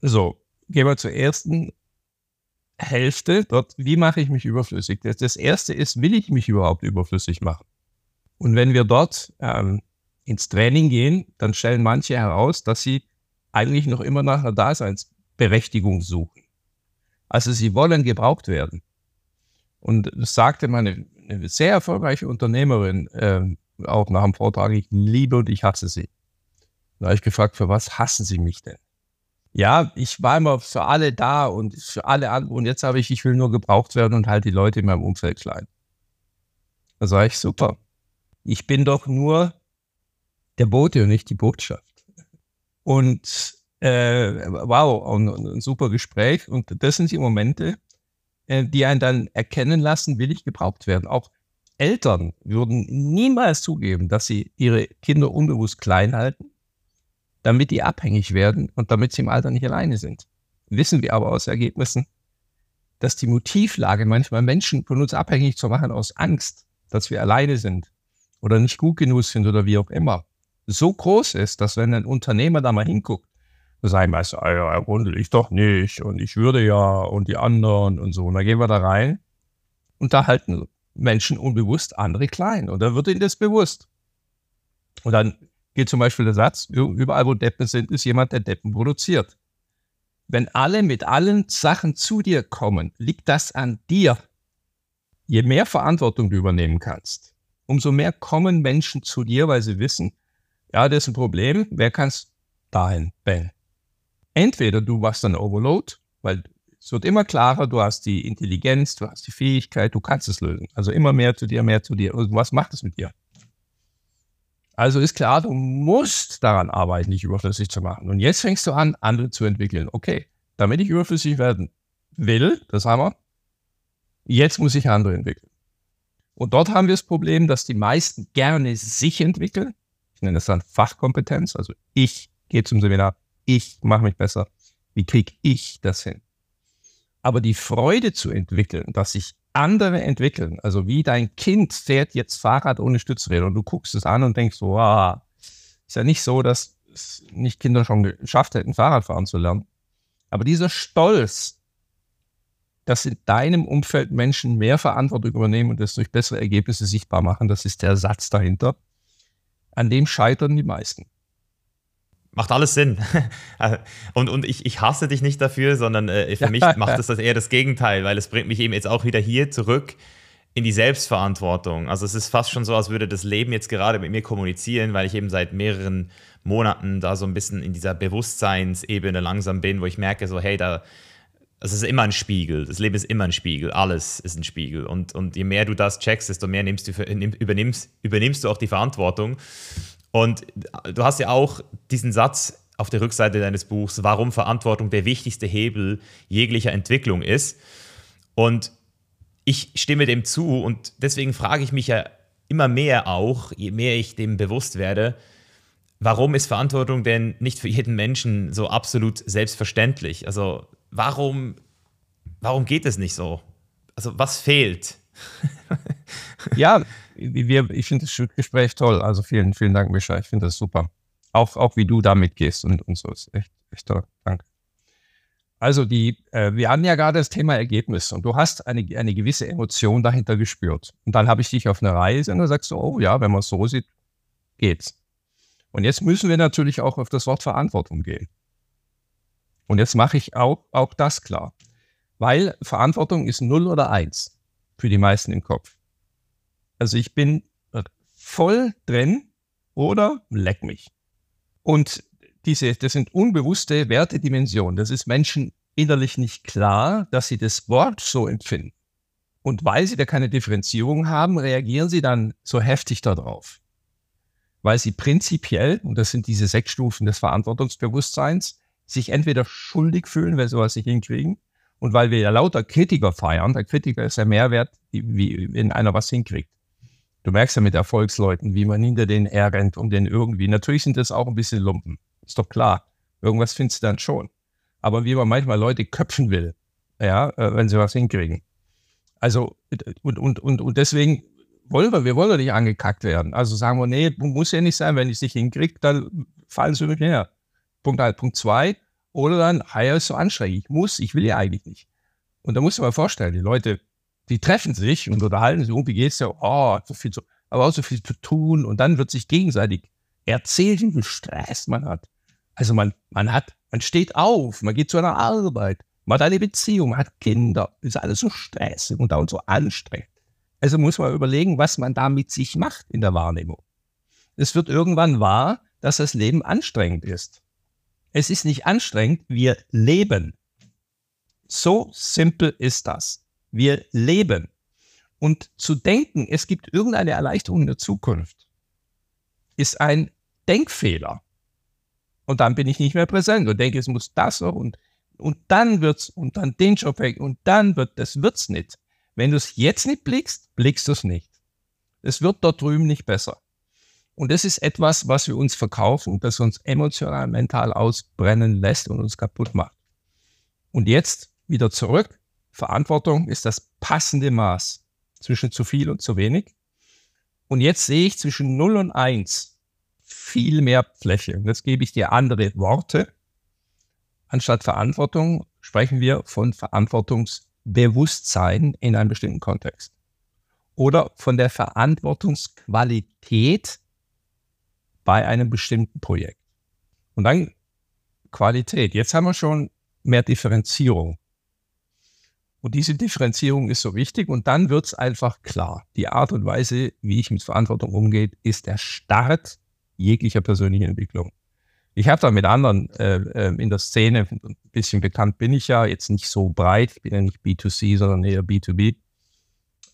So, gehen wir zur ersten Hälfte. Dort, wie mache ich mich überflüssig? Das, das erste ist, will ich mich überhaupt überflüssig machen? Und wenn wir dort ähm, ins Training gehen, dann stellen manche heraus, dass sie eigentlich noch immer nach einer Daseinsberechtigung suchen. Also sie wollen gebraucht werden. Und das sagte meine eine sehr erfolgreiche Unternehmerin, äh, auch nach dem Vortrag, ich liebe und ich hasse sie. Da habe ich gefragt, für was hassen Sie mich denn? Ja, ich war immer für alle da und für alle andere und jetzt habe ich, ich will nur gebraucht werden und halt die Leute in meinem Umfeld klein. Da sage ich, super. Ich bin doch nur der Bote und nicht die Botschaft. Und äh, wow, ein, ein, super Gespräch. Und das sind die Momente, äh, die einen dann erkennen lassen, will ich gebraucht werden. Auch Eltern würden niemals zugeben, dass sie ihre Kinder unbewusst klein halten, damit die abhängig werden und damit sie im Alter nicht alleine sind. Wissen wir aber aus Ergebnissen, dass die Motivlage manchmal Menschen von uns abhängig zu machen aus Angst, dass wir alleine sind oder nicht gut genug sind oder wie auch immer, so groß ist, dass wenn ein Unternehmer da mal hinguckt, sagen weißt du, ah ja, Rundel, ich doch nicht und ich würde ja und die anderen und so. Und dann gehen wir da rein und da halten Menschen unbewusst andere klein und dann wird ihnen das bewusst. Und dann geht zum Beispiel der Satz, überall wo Deppen sind, ist jemand, der Deppen produziert. Wenn alle mit allen Sachen zu dir kommen, liegt das an dir. Je mehr Verantwortung du übernehmen kannst, umso mehr kommen Menschen zu dir, weil sie wissen, ja, das ist ein Problem, wer kann es dahin? Ben entweder du machst dann Overload, weil es wird immer klarer, du hast die Intelligenz, du hast die Fähigkeit, du kannst es lösen. Also immer mehr zu dir, mehr zu dir. Und was macht es mit dir? Also ist klar, du musst daran arbeiten, dich überflüssig zu machen. Und jetzt fängst du an, andere zu entwickeln. Okay, damit ich überflüssig werden will, das haben wir, jetzt muss ich andere entwickeln. Und dort haben wir das Problem, dass die meisten gerne sich entwickeln. Ich nenne das dann Fachkompetenz. Also ich gehe zum Seminar, ich mache mich besser. Wie kriege ich das hin? Aber die Freude zu entwickeln, dass sich andere entwickeln, also wie dein Kind fährt jetzt Fahrrad ohne Stützräder und du guckst es an und denkst so, wow, ist ja nicht so, dass nicht Kinder schon geschafft hätten, Fahrradfahren zu lernen. Aber dieser Stolz, dass in deinem Umfeld Menschen mehr Verantwortung übernehmen und das durch bessere Ergebnisse sichtbar machen, das ist der Satz dahinter. An dem scheitern die meisten macht alles Sinn. und und ich, ich hasse dich nicht dafür, sondern äh, für mich macht das, das eher das Gegenteil, weil es bringt mich eben jetzt auch wieder hier zurück in die Selbstverantwortung. Also es ist fast schon so, als würde das Leben jetzt gerade mit mir kommunizieren, weil ich eben seit mehreren Monaten da so ein bisschen in dieser Bewusstseinsebene langsam bin, wo ich merke, so hey, da es ist immer ein Spiegel. Das Leben ist immer ein Spiegel. Alles ist ein Spiegel. Und, und je mehr du das checkst, desto mehr nimmst du, übernimmst, übernimmst du auch die Verantwortung. Und du hast ja auch diesen Satz auf der Rückseite deines Buchs, warum Verantwortung der wichtigste Hebel jeglicher Entwicklung ist. Und ich stimme dem zu und deswegen frage ich mich ja immer mehr auch, je mehr ich dem bewusst werde, warum ist Verantwortung denn nicht für jeden Menschen so absolut selbstverständlich? Also warum, warum geht es nicht so? Also was fehlt? Ja, wir, ich finde das Gespräch toll. Also vielen, vielen Dank, Mischa. Ich finde das super. Auch, auch wie du damit gehst und, und so. Ist echt, echt toll. Danke. Also die, äh, wir hatten ja gerade das Thema Ergebnis und du hast eine, eine gewisse Emotion dahinter gespürt. Und dann habe ich dich auf eine Reise und dann sagst du, oh ja, wenn man es so sieht, geht's. Und jetzt müssen wir natürlich auch auf das Wort Verantwortung gehen. Und jetzt mache ich auch, auch das klar. Weil Verantwortung ist null oder eins für die meisten im Kopf. Also ich bin voll drin oder leck mich. Und diese, das sind unbewusste Wertedimensionen. Das ist Menschen innerlich nicht klar, dass sie das Wort so empfinden. Und weil sie da keine Differenzierung haben, reagieren sie dann so heftig darauf. Weil sie prinzipiell, und das sind diese sechs Stufen des Verantwortungsbewusstseins, sich entweder schuldig fühlen, wenn sie was nicht hinkriegen, und weil wir ja lauter Kritiker feiern, der Kritiker ist ja mehr wert, wie wenn einer was hinkriegt. Du merkst ja mit Erfolgsleuten, wie man hinter denen herrennt und den irgendwie. Natürlich sind das auch ein bisschen Lumpen. Ist doch klar. Irgendwas findest du dann schon. Aber wie man manchmal Leute köpfen will, ja, äh, wenn sie was hinkriegen. Also, und, und, und, und deswegen wollen wir, wir wollen nicht angekackt werden. Also sagen wir, nee, muss ja nicht sein, wenn ich es nicht hinkriege, dann fallen sie mit her. Punkt halt. Punkt zwei. Oder dann, ja, ist so anstrengend. Ich muss, ich will ja eigentlich nicht. Und da musst du mal vorstellen, die Leute die treffen sich und unterhalten sich, irgendwie geht es ja, oh, so viel zu, aber auch so viel zu tun und dann wird sich gegenseitig erzählt, wie viel Stress man hat. Also man, man hat, man steht auf, man geht zu einer Arbeit, man hat eine Beziehung, man hat Kinder, ist alles so stressig und auch so anstrengend. Also muss man überlegen, was man da mit sich macht in der Wahrnehmung. Es wird irgendwann wahr, dass das Leben anstrengend ist. Es ist nicht anstrengend, wir leben. So simpel ist das. Wir leben. Und zu denken, es gibt irgendeine Erleichterung in der Zukunft, ist ein Denkfehler. Und dann bin ich nicht mehr präsent und denke, es muss das noch und, und dann wird's und dann den Job weg und dann wird, das wird's nicht. Wenn du es jetzt nicht blickst, blickst du es nicht. Es wird dort drüben nicht besser. Und das ist etwas, was wir uns verkaufen, das uns emotional, mental ausbrennen lässt und uns kaputt macht. Und jetzt wieder zurück. Verantwortung ist das passende Maß zwischen zu viel und zu wenig. Und jetzt sehe ich zwischen 0 und 1 viel mehr Fläche. Und jetzt gebe ich dir andere Worte. Anstatt Verantwortung sprechen wir von Verantwortungsbewusstsein in einem bestimmten Kontext. Oder von der Verantwortungsqualität bei einem bestimmten Projekt. Und dann Qualität. Jetzt haben wir schon mehr Differenzierung. Und diese Differenzierung ist so wichtig und dann wird es einfach klar. Die Art und Weise, wie ich mit Verantwortung umgehe, ist der Start jeglicher persönlichen Entwicklung. Ich habe da mit anderen äh, äh, in der Szene, ein bisschen bekannt bin ich ja, jetzt nicht so breit, ich bin ja nicht B2C, sondern eher B2B.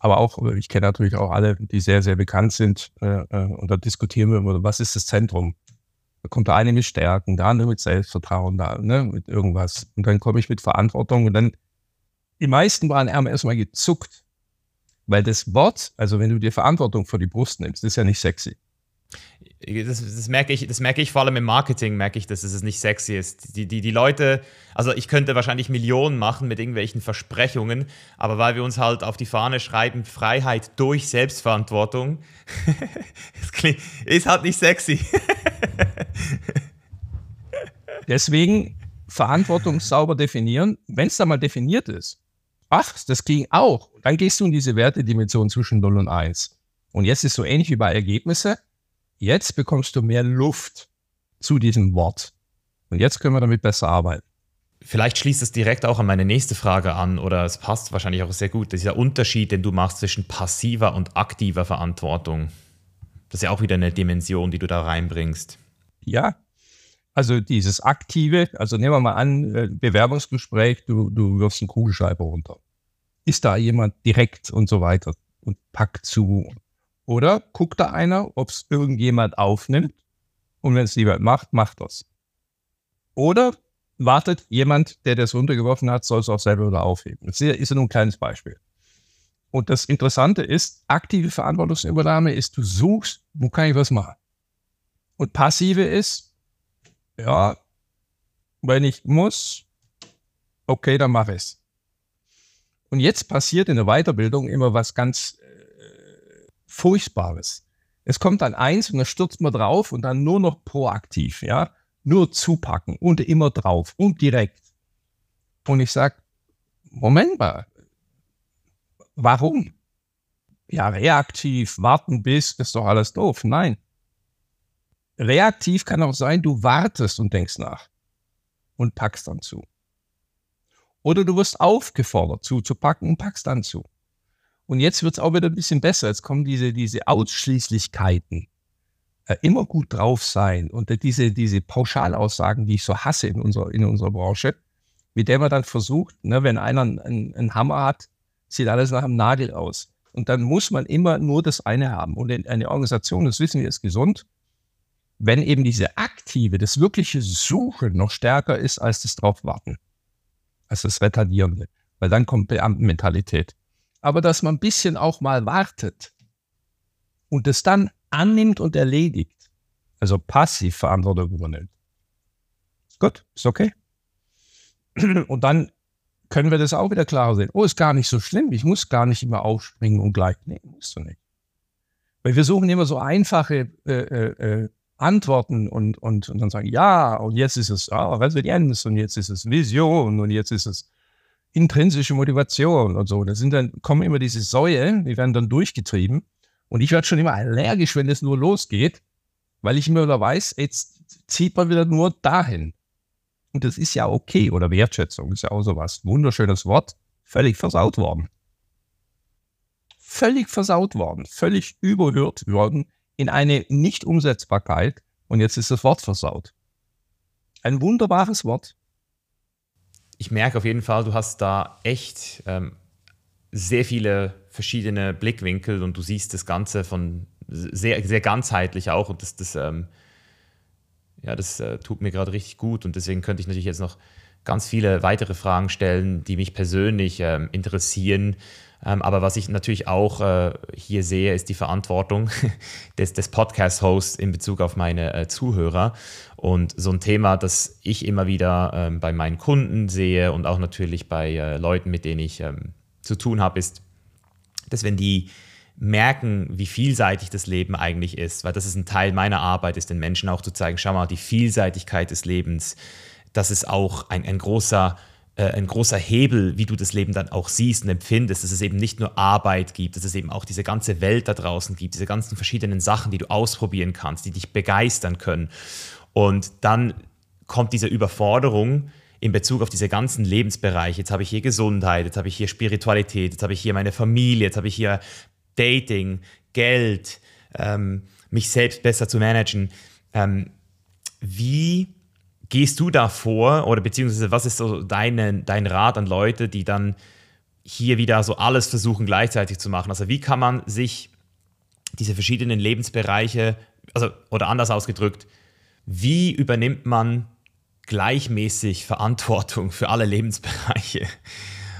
Aber auch, ich kenne natürlich auch alle, die sehr, sehr bekannt sind. Äh, äh, und da diskutieren wir immer, was ist das Zentrum? Da kommt der eine mit Stärken, der andere mit Selbstvertrauen, da, ne, mit irgendwas. Und dann komme ich mit Verantwortung und dann die meisten waren erstmal gezuckt, weil das Wort, also wenn du dir Verantwortung vor die Brust nimmst, ist ja nicht sexy. Das, das, merke ich, das merke ich vor allem im Marketing, merke ich, dass es nicht sexy ist. Die, die, die Leute, also ich könnte wahrscheinlich Millionen machen mit irgendwelchen Versprechungen, aber weil wir uns halt auf die Fahne schreiben, Freiheit durch Selbstverantwortung, ist halt nicht sexy. Deswegen Verantwortung sauber definieren, wenn es da mal definiert ist ach, das ging auch. Dann gehst du in diese Wertedimension zwischen 0 und 1. Und jetzt ist so ähnlich wie bei Ergebnisse. Jetzt bekommst du mehr Luft zu diesem Wort. Und jetzt können wir damit besser arbeiten. Vielleicht schließt es direkt auch an meine nächste Frage an oder es passt wahrscheinlich auch sehr gut. Dieser Unterschied, den du machst zwischen passiver und aktiver Verantwortung. Das ist ja auch wieder eine Dimension, die du da reinbringst. Ja, also dieses aktive, also nehmen wir mal an, äh, Bewerbungsgespräch, du, du wirfst einen Kugelschreiber runter. Ist da jemand direkt und so weiter und packt zu? Oder guckt da einer, ob es irgendjemand aufnimmt und wenn es jemand macht, macht das. Oder wartet jemand, der das runtergeworfen hat, soll es auch selber wieder aufheben. Das ist ja nur ein kleines Beispiel. Und das Interessante ist, aktive Verantwortungsübernahme ist, du suchst, wo kann ich was machen? Und passive ist, ja, wenn ich muss, okay, dann mache ich es. Und jetzt passiert in der Weiterbildung immer was ganz Furchtbares. Es kommt dann eins und dann stürzt man drauf und dann nur noch proaktiv, ja, nur zupacken und immer drauf und direkt. Und ich sage, Moment mal, warum? Ja, reaktiv, warten bis, ist doch alles doof. Nein, Reaktiv kann auch sein, du wartest und denkst nach und packst dann zu. Oder du wirst aufgefordert zuzupacken und packst dann zu. Und jetzt wird es auch wieder ein bisschen besser. Jetzt kommen diese, diese Ausschließlichkeiten. Äh, immer gut drauf sein und diese, diese Pauschalaussagen, die ich so hasse in unserer, in unserer Branche, mit der man dann versucht, ne, wenn einer einen, einen Hammer hat, sieht alles nach einem Nagel aus. Und dann muss man immer nur das eine haben. Und eine Organisation, das wissen wir, ist gesund, wenn eben diese aktive, das wirkliche Suchen noch stärker ist als das Draufwarten, als das Retardierende, weil dann kommt Beamtenmentalität. Aber dass man ein bisschen auch mal wartet und es dann annimmt und erledigt, also passiv Verantwortung übernimmt. Gut, ist okay. Und dann können wir das auch wieder klarer sehen. Oh, ist gar nicht so schlimm. Ich muss gar nicht immer aufspringen und gleich. Nee, musst du nicht. Weil wir suchen immer so einfache äh, äh, äh antworten und, und, und dann sagen, ja, und jetzt ist es ah, Resilienz und jetzt ist es Vision und jetzt ist es intrinsische Motivation und so. Da sind dann, kommen immer diese Säue, die werden dann durchgetrieben. Und ich werde schon immer allergisch, wenn es nur losgeht, weil ich immer wieder weiß, jetzt zieht man wieder nur dahin. Und das ist ja okay. Oder Wertschätzung ist ja auch sowas. Wunderschönes Wort, völlig versaut worden. völlig versaut worden, völlig überhört worden in eine Nicht-Umsetzbarkeit und jetzt ist das Wort versaut. Ein wunderbares Wort. Ich merke auf jeden Fall, du hast da echt ähm, sehr viele verschiedene Blickwinkel und du siehst das Ganze von sehr, sehr ganzheitlich auch und das, das, ähm, ja, das äh, tut mir gerade richtig gut und deswegen könnte ich natürlich jetzt noch ganz viele weitere Fragen stellen, die mich persönlich ähm, interessieren. Ähm, aber was ich natürlich auch äh, hier sehe, ist die Verantwortung des, des Podcast-Hosts in Bezug auf meine äh, Zuhörer. Und so ein Thema, das ich immer wieder ähm, bei meinen Kunden sehe und auch natürlich bei äh, Leuten, mit denen ich ähm, zu tun habe, ist, dass wenn die merken, wie vielseitig das Leben eigentlich ist, weil das ist ein Teil meiner Arbeit, ist den Menschen auch zu zeigen, schau mal, die Vielseitigkeit des Lebens, das ist auch ein, ein großer ein großer Hebel, wie du das Leben dann auch siehst und empfindest, dass es eben nicht nur Arbeit gibt, dass es eben auch diese ganze Welt da draußen gibt, diese ganzen verschiedenen Sachen, die du ausprobieren kannst, die dich begeistern können. Und dann kommt diese Überforderung in Bezug auf diese ganzen Lebensbereiche. Jetzt habe ich hier Gesundheit, jetzt habe ich hier Spiritualität, jetzt habe ich hier meine Familie, jetzt habe ich hier Dating, Geld, ähm, mich selbst besser zu managen. Ähm, wie gehst du da vor oder beziehungsweise was ist so deine, dein Rat an Leute, die dann hier wieder so alles versuchen gleichzeitig zu machen? Also wie kann man sich diese verschiedenen Lebensbereiche, also oder anders ausgedrückt, wie übernimmt man gleichmäßig Verantwortung für alle Lebensbereiche,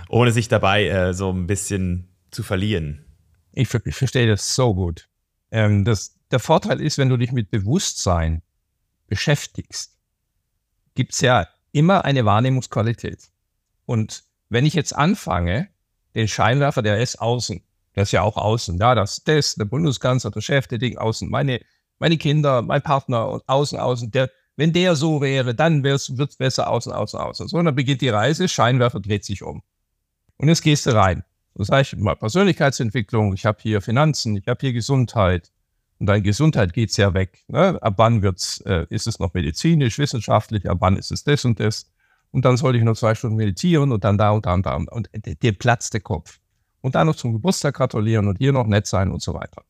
ohne sich dabei äh, so ein bisschen zu verlieren? Ich, ich verstehe das so gut. Ähm, das, der Vorteil ist, wenn du dich mit Bewusstsein beschäftigst, gibt es ja immer eine Wahrnehmungsqualität. Und wenn ich jetzt anfange, den Scheinwerfer, der ist außen, der ist ja auch außen, ja, das, das, der Bundeskanzler, der Chef, der Ding außen, meine, meine Kinder, mein Partner, außen, außen, der, wenn der so wäre, dann wird es besser außen, außen, außen. So, und dann beginnt die Reise, Scheinwerfer dreht sich um. Und jetzt gehst du rein. Das heißt, mal Persönlichkeitsentwicklung, ich habe hier Finanzen, ich habe hier Gesundheit. Und deine Gesundheit geht ja weg. Ne? Ab wann wird's, äh, ist es noch medizinisch, wissenschaftlich, ab wann ist es das und das. Und dann sollte ich noch zwei Stunden meditieren und dann da und da und da. Und dir platzt der Kopf. Und dann noch zum Geburtstag gratulieren und hier noch nett sein und so weiter.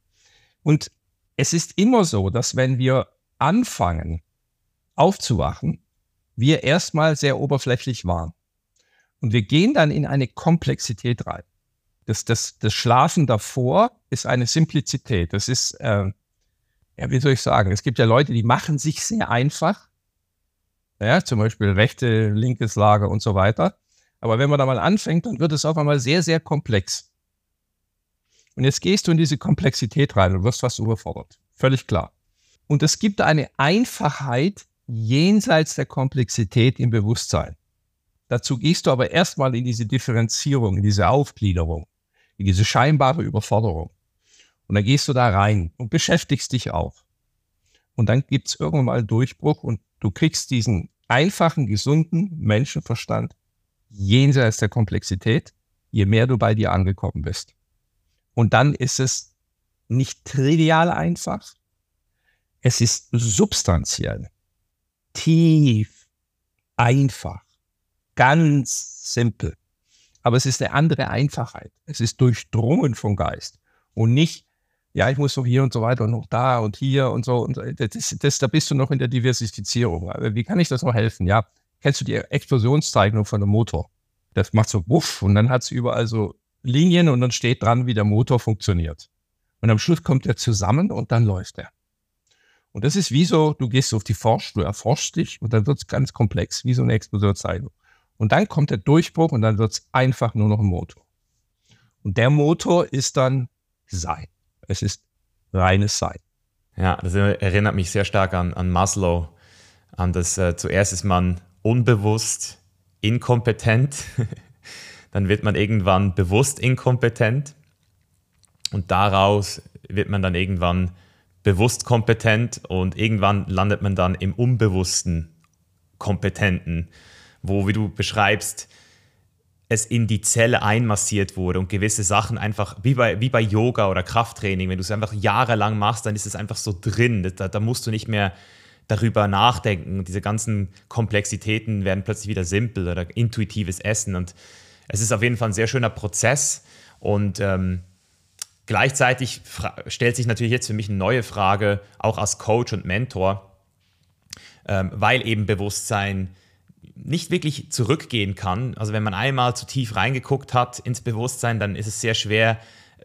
Und es ist immer so, dass wenn wir anfangen aufzuwachen, wir erstmal sehr oberflächlich waren. Und wir gehen dann in eine Komplexität rein das, das, das Schlafen davor ist eine Simplizität. Das ist, äh, ja, wie soll ich sagen, es gibt ja Leute, die machen sich sehr einfach. Ja, zum Beispiel rechte, linkes Lager und so weiter. Aber wenn man da mal anfängt, dann wird es auf einmal sehr, sehr komplex. Und jetzt gehst du in diese Komplexität rein und wirst fast überfordert. Völlig klar. Und es gibt eine Einfachheit jenseits der Komplexität im Bewusstsein. Dazu gehst du aber erstmal in diese Differenzierung, in diese Aufgliederung diese scheinbare Überforderung. Und dann gehst du da rein und beschäftigst dich auch. Und dann gibt es irgendwann mal einen Durchbruch und du kriegst diesen einfachen, gesunden Menschenverstand jenseits der Komplexität, je mehr du bei dir angekommen bist. Und dann ist es nicht trivial einfach, es ist substanziell, tief, einfach, ganz simpel aber es ist eine andere Einfachheit. Es ist durchdrungen vom Geist und nicht, ja, ich muss noch hier und so weiter und noch da und hier und so. Und das, das, da bist du noch in der Diversifizierung. Wie kann ich das noch helfen? Ja, kennst du die Explosionszeichnung von einem Motor? Das macht so wuff und dann hat es überall so Linien und dann steht dran, wie der Motor funktioniert. Und am Schluss kommt er zusammen und dann läuft er. Und das ist wie so, du gehst auf die Forsch, du erforschst dich und dann wird es ganz komplex, wie so eine Explosionszeichnung. Und dann kommt der Durchbruch und dann wird es einfach nur noch ein Motor. Und der Motor ist dann Sein. Es ist reines Sein. Ja, das erinnert mich sehr stark an, an Maslow. An das, äh, zuerst ist man unbewusst inkompetent, dann wird man irgendwann bewusst inkompetent und daraus wird man dann irgendwann bewusst kompetent und irgendwann landet man dann im unbewussten Kompetenten wo, wie du beschreibst, es in die Zelle einmassiert wurde und gewisse Sachen einfach, wie bei, wie bei Yoga oder Krafttraining, wenn du es einfach jahrelang machst, dann ist es einfach so drin. Da, da musst du nicht mehr darüber nachdenken. Diese ganzen Komplexitäten werden plötzlich wieder simpel oder intuitives Essen. Und es ist auf jeden Fall ein sehr schöner Prozess. Und ähm, gleichzeitig stellt sich natürlich jetzt für mich eine neue Frage, auch als Coach und Mentor, ähm, weil eben Bewusstsein nicht wirklich zurückgehen kann. Also wenn man einmal zu tief reingeguckt hat ins Bewusstsein, dann ist es sehr schwer,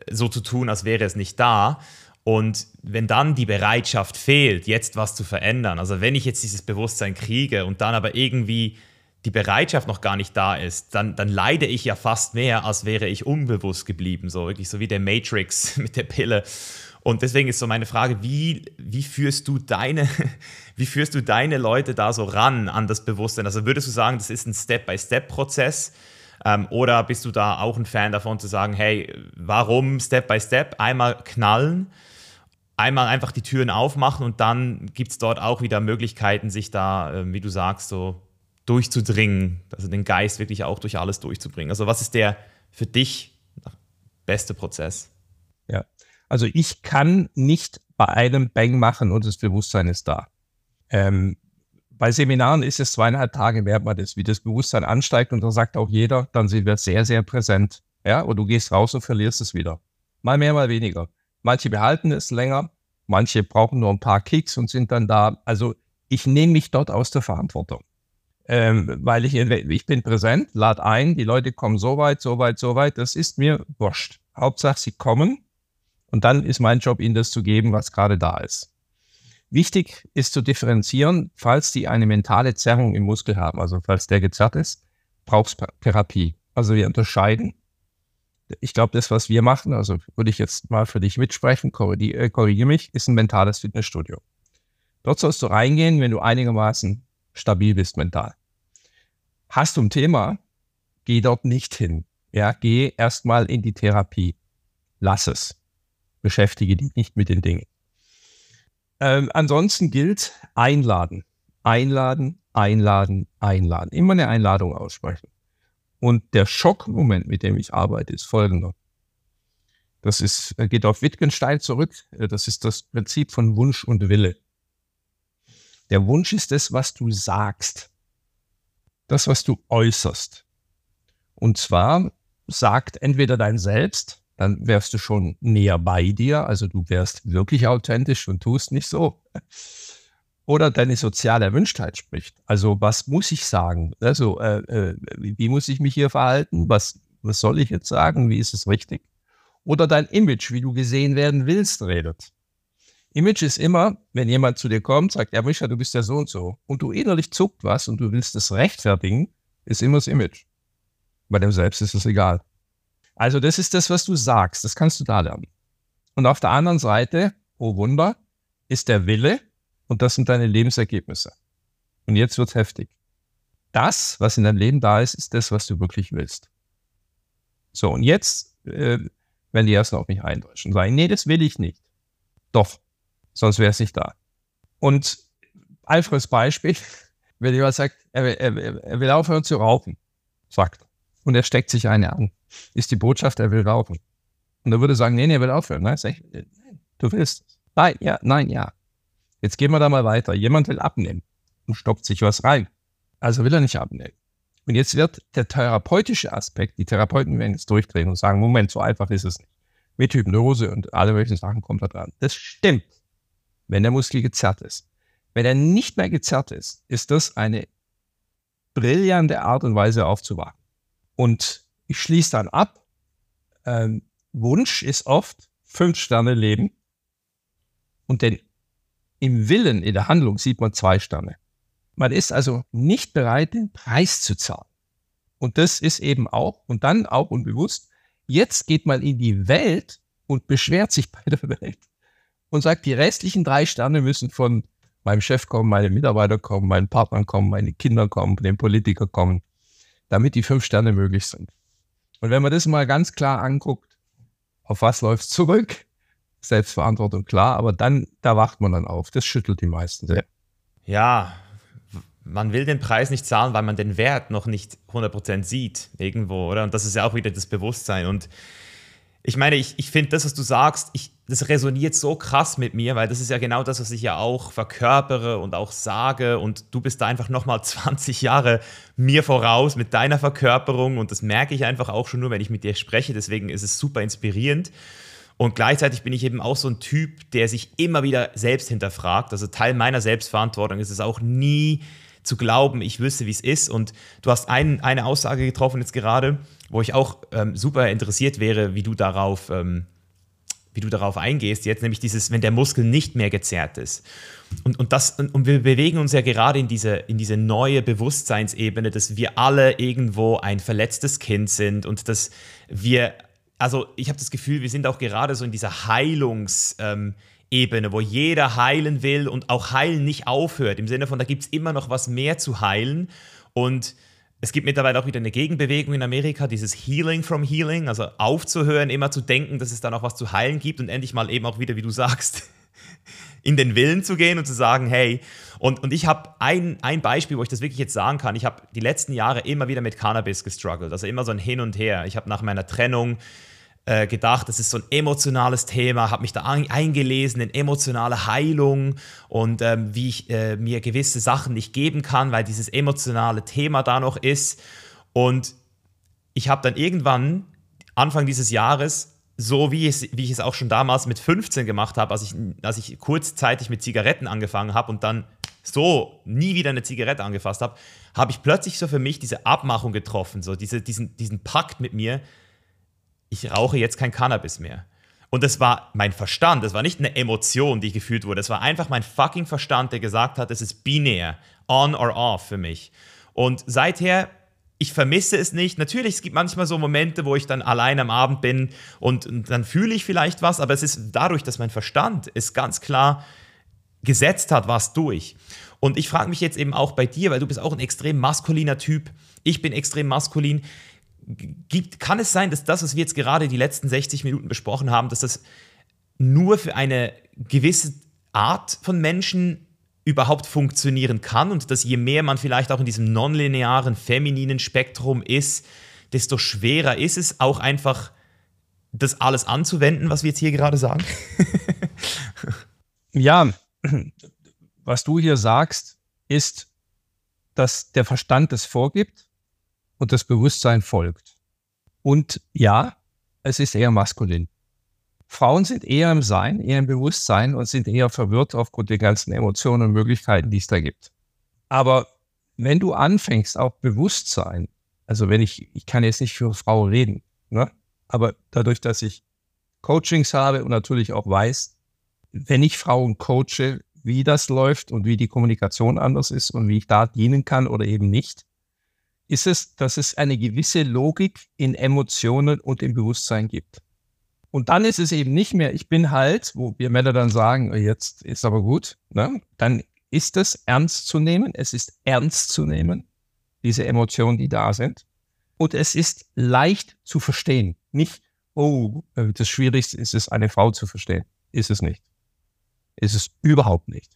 so zu tun, als wäre es nicht da. Und wenn dann die Bereitschaft fehlt, jetzt was zu verändern, also wenn ich jetzt dieses Bewusstsein kriege und dann aber irgendwie die Bereitschaft noch gar nicht da ist, dann, dann leide ich ja fast mehr, als wäre ich unbewusst geblieben. So wirklich so wie der Matrix mit der Pille. Und deswegen ist so meine Frage, wie, wie, führst du deine, wie führst du deine Leute da so ran an das Bewusstsein? Also würdest du sagen, das ist ein Step-by-Step-Prozess? Ähm, oder bist du da auch ein Fan davon zu sagen, hey, warum Step-by-Step? Einmal knallen, einmal einfach die Türen aufmachen und dann gibt es dort auch wieder Möglichkeiten, sich da, äh, wie du sagst, so durchzudringen, also den Geist wirklich auch durch alles durchzubringen. Also was ist der für dich beste Prozess? Also ich kann nicht bei einem Bang machen und das Bewusstsein ist da. Ähm, bei Seminaren ist es zweieinhalb Tage, merkt man das, wie das Bewusstsein ansteigt und da sagt auch jeder, dann sind wir sehr, sehr präsent. Ja, und du gehst raus und verlierst es wieder. Mal mehr, mal weniger. Manche behalten es länger, manche brauchen nur ein paar Kicks und sind dann da. Also ich nehme mich dort aus der Verantwortung ähm, weil ich, ich bin präsent, lade ein, die Leute kommen so weit, so weit, so weit, das ist mir wurscht. Hauptsache, sie kommen und dann ist mein Job, ihnen das zu geben, was gerade da ist. Wichtig ist zu differenzieren, falls die eine mentale Zerrung im Muskel haben, also falls der gezerrt ist, brauchst Therapie. Also wir unterscheiden. Ich glaube, das, was wir machen, also würde ich jetzt mal für dich mitsprechen, korrigiere, äh, korrigiere mich, ist ein mentales Fitnessstudio. Dort sollst du reingehen, wenn du einigermaßen stabil bist mental. Hast du ein Thema, geh dort nicht hin. Ja, geh erstmal in die Therapie. Lass es. Beschäftige dich nicht mit den Dingen. Ähm, ansonsten gilt einladen. Einladen, einladen, einladen. Immer eine Einladung aussprechen. Und der Schockmoment, mit dem ich arbeite, ist folgender. Das ist, geht auf Wittgenstein zurück. Das ist das Prinzip von Wunsch und Wille. Der Wunsch ist das, was du sagst. Das, was du äußerst. Und zwar sagt entweder dein Selbst, dann wärst du schon näher bei dir, also du wärst wirklich authentisch und tust nicht so. Oder deine soziale Erwünschtheit spricht. Also was muss ich sagen? Also äh, äh, wie muss ich mich hier verhalten? Was, was soll ich jetzt sagen? Wie ist es richtig? Oder dein Image, wie du gesehen werden willst, redet. Image ist immer, wenn jemand zu dir kommt, sagt, ja, Micha, du bist ja so und so, und du innerlich zuckt was und du willst es rechtfertigen, ist immer das Image. Bei dem Selbst ist es egal. Also das ist das, was du sagst. Das kannst du da lernen. Und auf der anderen Seite, oh Wunder, ist der Wille und das sind deine Lebensergebnisse. Und jetzt wird's heftig. Das, was in deinem Leben da ist, ist das, was du wirklich willst. So, und jetzt äh, werden die ersten auf mich eindreschen und sagen, nee, das will ich nicht. Doch, sonst wäre es nicht da. Und Alfreds Beispiel, wenn jemand sagt, er, er, er will aufhören zu rauchen, sagt er. Und er steckt sich eine an. Ist die Botschaft, er will rauchen. Und er würde sagen, nee, nee, er will aufhören. Nein, nein, du willst es. Nein, ja, nein, ja. Jetzt gehen wir da mal weiter. Jemand will abnehmen und stoppt sich was rein. Also will er nicht abnehmen. Und jetzt wird der therapeutische Aspekt, die Therapeuten werden jetzt durchdrehen und sagen, Moment, so einfach ist es nicht. Mit Hypnose und alle möglichen Sachen kommt da dran. Das stimmt wenn der Muskel gezerrt ist. Wenn er nicht mehr gezerrt ist, ist das eine brillante Art und Weise aufzuwachen. Und ich schließe dann ab. Ähm, Wunsch ist oft fünf Sterne Leben. Und denn im Willen, in der Handlung sieht man zwei Sterne. Man ist also nicht bereit, den Preis zu zahlen. Und das ist eben auch, und dann auch unbewusst, jetzt geht man in die Welt und beschwert sich bei der Welt und sagt, die restlichen drei Sterne müssen von meinem Chef kommen, meine Mitarbeiter kommen, meinen Partnern kommen, meine Kinder kommen, den Politiker kommen, damit die fünf Sterne möglich sind. Und wenn man das mal ganz klar anguckt, auf was läuft zurück? Selbstverantwortung, klar, aber dann, da wacht man dann auf. Das schüttelt die meisten sehr. Ja, man will den Preis nicht zahlen, weil man den Wert noch nicht 100% sieht irgendwo, oder? Und das ist ja auch wieder das Bewusstsein. Und ich meine, ich, ich finde das, was du sagst, ich, das resoniert so krass mit mir, weil das ist ja genau das, was ich ja auch verkörpere und auch sage. Und du bist da einfach nochmal 20 Jahre mir voraus mit deiner Verkörperung. Und das merke ich einfach auch schon nur, wenn ich mit dir spreche. Deswegen ist es super inspirierend. Und gleichzeitig bin ich eben auch so ein Typ, der sich immer wieder selbst hinterfragt. Also Teil meiner Selbstverantwortung ist es auch nie zu glauben, ich wüsste, wie es ist. Und du hast ein, eine Aussage getroffen jetzt gerade, wo ich auch ähm, super interessiert wäre, wie du darauf, ähm, wie du darauf eingehst. Jetzt nämlich dieses, wenn der Muskel nicht mehr gezerrt ist. Und, und, das, und wir bewegen uns ja gerade in diese, in diese neue Bewusstseinsebene, dass wir alle irgendwo ein verletztes Kind sind und dass wir also ich habe das Gefühl, wir sind auch gerade so in dieser Heilungsebene, ähm, wo jeder heilen will und auch heilen nicht aufhört. Im Sinne von, da gibt es immer noch was mehr zu heilen. Und es gibt mittlerweile auch wieder eine Gegenbewegung in Amerika, dieses Healing from Healing, also aufzuhören, immer zu denken, dass es da noch was zu heilen gibt und endlich mal eben auch wieder, wie du sagst, in den Willen zu gehen und zu sagen, hey, und, und ich habe ein, ein Beispiel, wo ich das wirklich jetzt sagen kann. Ich habe die letzten Jahre immer wieder mit Cannabis gestruggelt, also immer so ein Hin und Her. Ich habe nach meiner Trennung äh, gedacht, das ist so ein emotionales Thema, habe mich da eingelesen in emotionale Heilung und ähm, wie ich äh, mir gewisse Sachen nicht geben kann, weil dieses emotionale Thema da noch ist. Und ich habe dann irgendwann, Anfang dieses Jahres, so wie, es, wie ich es auch schon damals mit 15 gemacht habe, als ich, als ich kurzzeitig mit Zigaretten angefangen habe und dann so nie wieder eine Zigarette angefasst habe, habe ich plötzlich so für mich diese Abmachung getroffen, so diese, diesen, diesen Pakt mit mir, ich rauche jetzt kein Cannabis mehr. Und das war mein Verstand, das war nicht eine Emotion, die gefühlt wurde, das war einfach mein fucking Verstand, der gesagt hat, es ist binär, on or off für mich. Und seither, ich vermisse es nicht. Natürlich, es gibt manchmal so Momente, wo ich dann allein am Abend bin und, und dann fühle ich vielleicht was, aber es ist dadurch, dass mein Verstand es ganz klar gesetzt hat, was durch. Und ich frage mich jetzt eben auch bei dir, weil du bist auch ein extrem maskuliner Typ, ich bin extrem maskulin gibt, kann es sein, dass das, was wir jetzt gerade die letzten 60 Minuten besprochen haben, dass das nur für eine gewisse Art von Menschen überhaupt funktionieren kann und dass je mehr man vielleicht auch in diesem nonlinearen femininen Spektrum ist, desto schwerer ist es auch einfach das alles anzuwenden, was wir jetzt hier gerade sagen? ja, was du hier sagst, ist, dass der Verstand es vorgibt und das Bewusstsein folgt. Und ja, es ist eher maskulin. Frauen sind eher im Sein, eher im Bewusstsein und sind eher verwirrt aufgrund der ganzen Emotionen und Möglichkeiten, die es da gibt. Aber wenn du anfängst, auch Bewusstsein, also wenn ich, ich kann jetzt nicht für Frauen reden, ne? aber dadurch, dass ich Coachings habe und natürlich auch weiß, wenn ich Frauen coache, wie das läuft und wie die Kommunikation anders ist und wie ich da dienen kann oder eben nicht, ist es, dass es eine gewisse Logik in Emotionen und im Bewusstsein gibt. Und dann ist es eben nicht mehr, ich bin halt, wo wir Männer dann sagen, oh, jetzt ist aber gut, ne? dann ist es ernst zu nehmen, es ist ernst zu nehmen, diese Emotionen, die da sind. Und es ist leicht zu verstehen. Nicht, oh, das Schwierigste ist es, eine Frau zu verstehen. Ist es nicht. Ist es überhaupt nicht.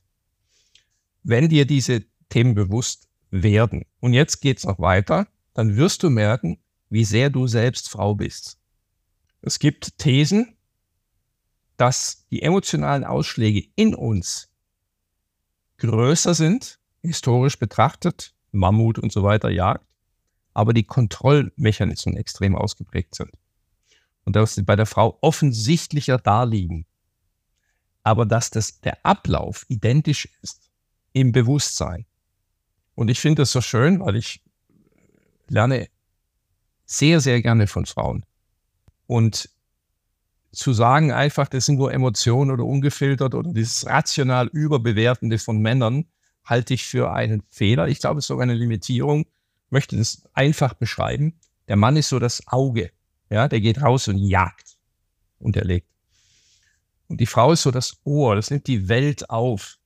Wenn dir diese Themen bewusst werden. Und jetzt geht es noch weiter. Dann wirst du merken, wie sehr du selbst Frau bist. Es gibt Thesen, dass die emotionalen Ausschläge in uns größer sind, historisch betrachtet, Mammut und so weiter jagt, aber die Kontrollmechanismen extrem ausgeprägt sind. Und dass sie bei der Frau offensichtlicher da liegen. Aber dass das, der Ablauf identisch ist im Bewusstsein. Und ich finde das so schön, weil ich lerne sehr, sehr gerne von Frauen. Und zu sagen einfach, das sind nur Emotionen oder ungefiltert oder dieses rational Überbewertende von Männern, halte ich für einen Fehler. Ich glaube, es ist sogar eine Limitierung. Ich möchte das einfach beschreiben. Der Mann ist so das Auge. Ja, der geht raus und jagt und er legt. Und die Frau ist so das Ohr. Das nimmt die Welt auf.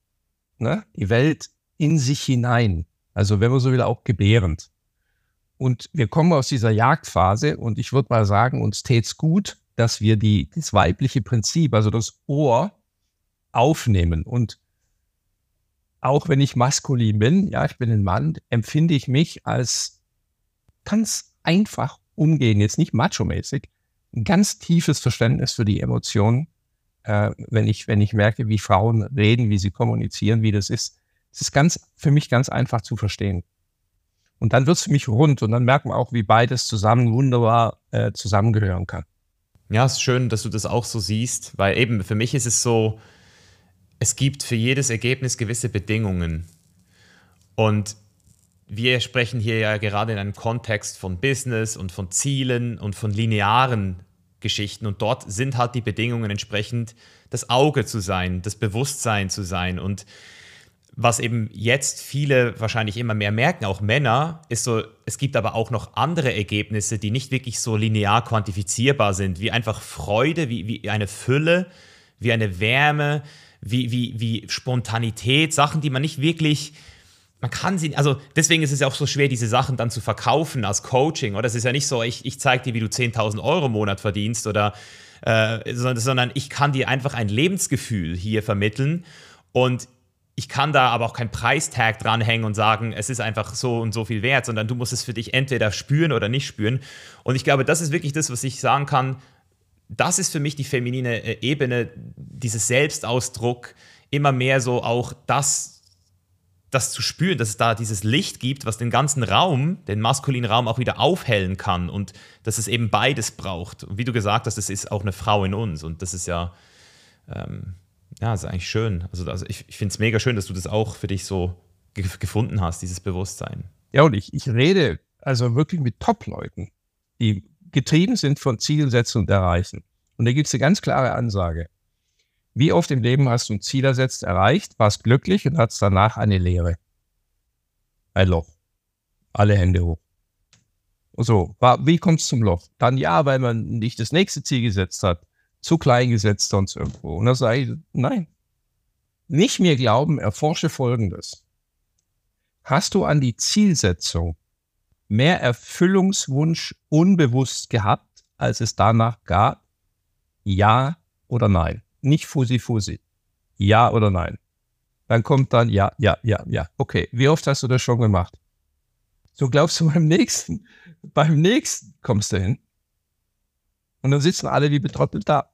Ne? Die Welt in sich hinein. Also wenn man so will, auch gebärend. Und wir kommen aus dieser Jagdphase und ich würde mal sagen, uns tät's gut, dass wir die, das weibliche Prinzip, also das Ohr, aufnehmen. Und auch wenn ich maskulin bin, ja, ich bin ein Mann, empfinde ich mich als ganz einfach umgehen, jetzt nicht macho-mäßig, ein ganz tiefes Verständnis für die Emotionen, äh, wenn, ich, wenn ich merke, wie Frauen reden, wie sie kommunizieren, wie das ist. Es ist ganz, für mich ganz einfach zu verstehen. Und dann wird es für mich rund und dann merkt man auch, wie beides zusammen wunderbar äh, zusammengehören kann. Ja, es ist schön, dass du das auch so siehst, weil eben für mich ist es so, es gibt für jedes Ergebnis gewisse Bedingungen. Und wir sprechen hier ja gerade in einem Kontext von Business und von Zielen und von linearen Geschichten. Und dort sind halt die Bedingungen entsprechend, das Auge zu sein, das Bewusstsein zu sein. Und was eben jetzt viele wahrscheinlich immer mehr merken, auch Männer, ist so, es gibt aber auch noch andere Ergebnisse, die nicht wirklich so linear quantifizierbar sind, wie einfach Freude, wie, wie eine Fülle, wie eine Wärme, wie, wie, wie Spontanität, Sachen, die man nicht wirklich, man kann sie, also deswegen ist es ja auch so schwer, diese Sachen dann zu verkaufen als Coaching, oder? Es ist ja nicht so, ich, ich zeige dir, wie du 10.000 Euro im Monat verdienst, oder, äh, sondern ich kann dir einfach ein Lebensgefühl hier vermitteln und ich kann da aber auch keinen Preistag dranhängen und sagen, es ist einfach so und so viel wert, sondern du musst es für dich entweder spüren oder nicht spüren. Und ich glaube, das ist wirklich das, was ich sagen kann. Das ist für mich die feminine äh, Ebene, dieses Selbstausdruck, immer mehr so auch das, das zu spüren, dass es da dieses Licht gibt, was den ganzen Raum, den maskulinen Raum auch wieder aufhellen kann und dass es eben beides braucht. Und wie du gesagt hast, es ist auch eine Frau in uns und das ist ja, ähm, ja, ist eigentlich schön. Also, also ich, ich finde es mega schön, dass du das auch für dich so ge gefunden hast, dieses Bewusstsein. Ja, und ich, ich rede also wirklich mit Top-Leuten, die getrieben sind von Zielsetzen und Erreichen. Und da gibt es eine ganz klare Ansage. Wie oft im Leben hast du ein Ziel ersetzt, erreicht, warst glücklich und hast danach eine Leere? Ein Loch. Alle Hände hoch. So, wie kommt es zum Loch? Dann ja, weil man nicht das nächste Ziel gesetzt hat zu klein gesetzt sonst irgendwo. Und da sage ich, nein. Nicht mir glauben, erforsche Folgendes. Hast du an die Zielsetzung mehr Erfüllungswunsch unbewusst gehabt, als es danach gab? Ja oder nein? Nicht Fusi Fusi. Ja oder nein? Dann kommt dann ja, ja, ja, ja. Okay, wie oft hast du das schon gemacht? So glaubst du beim nächsten, beim nächsten kommst du hin. Und dann sitzen alle wie betrottelt da.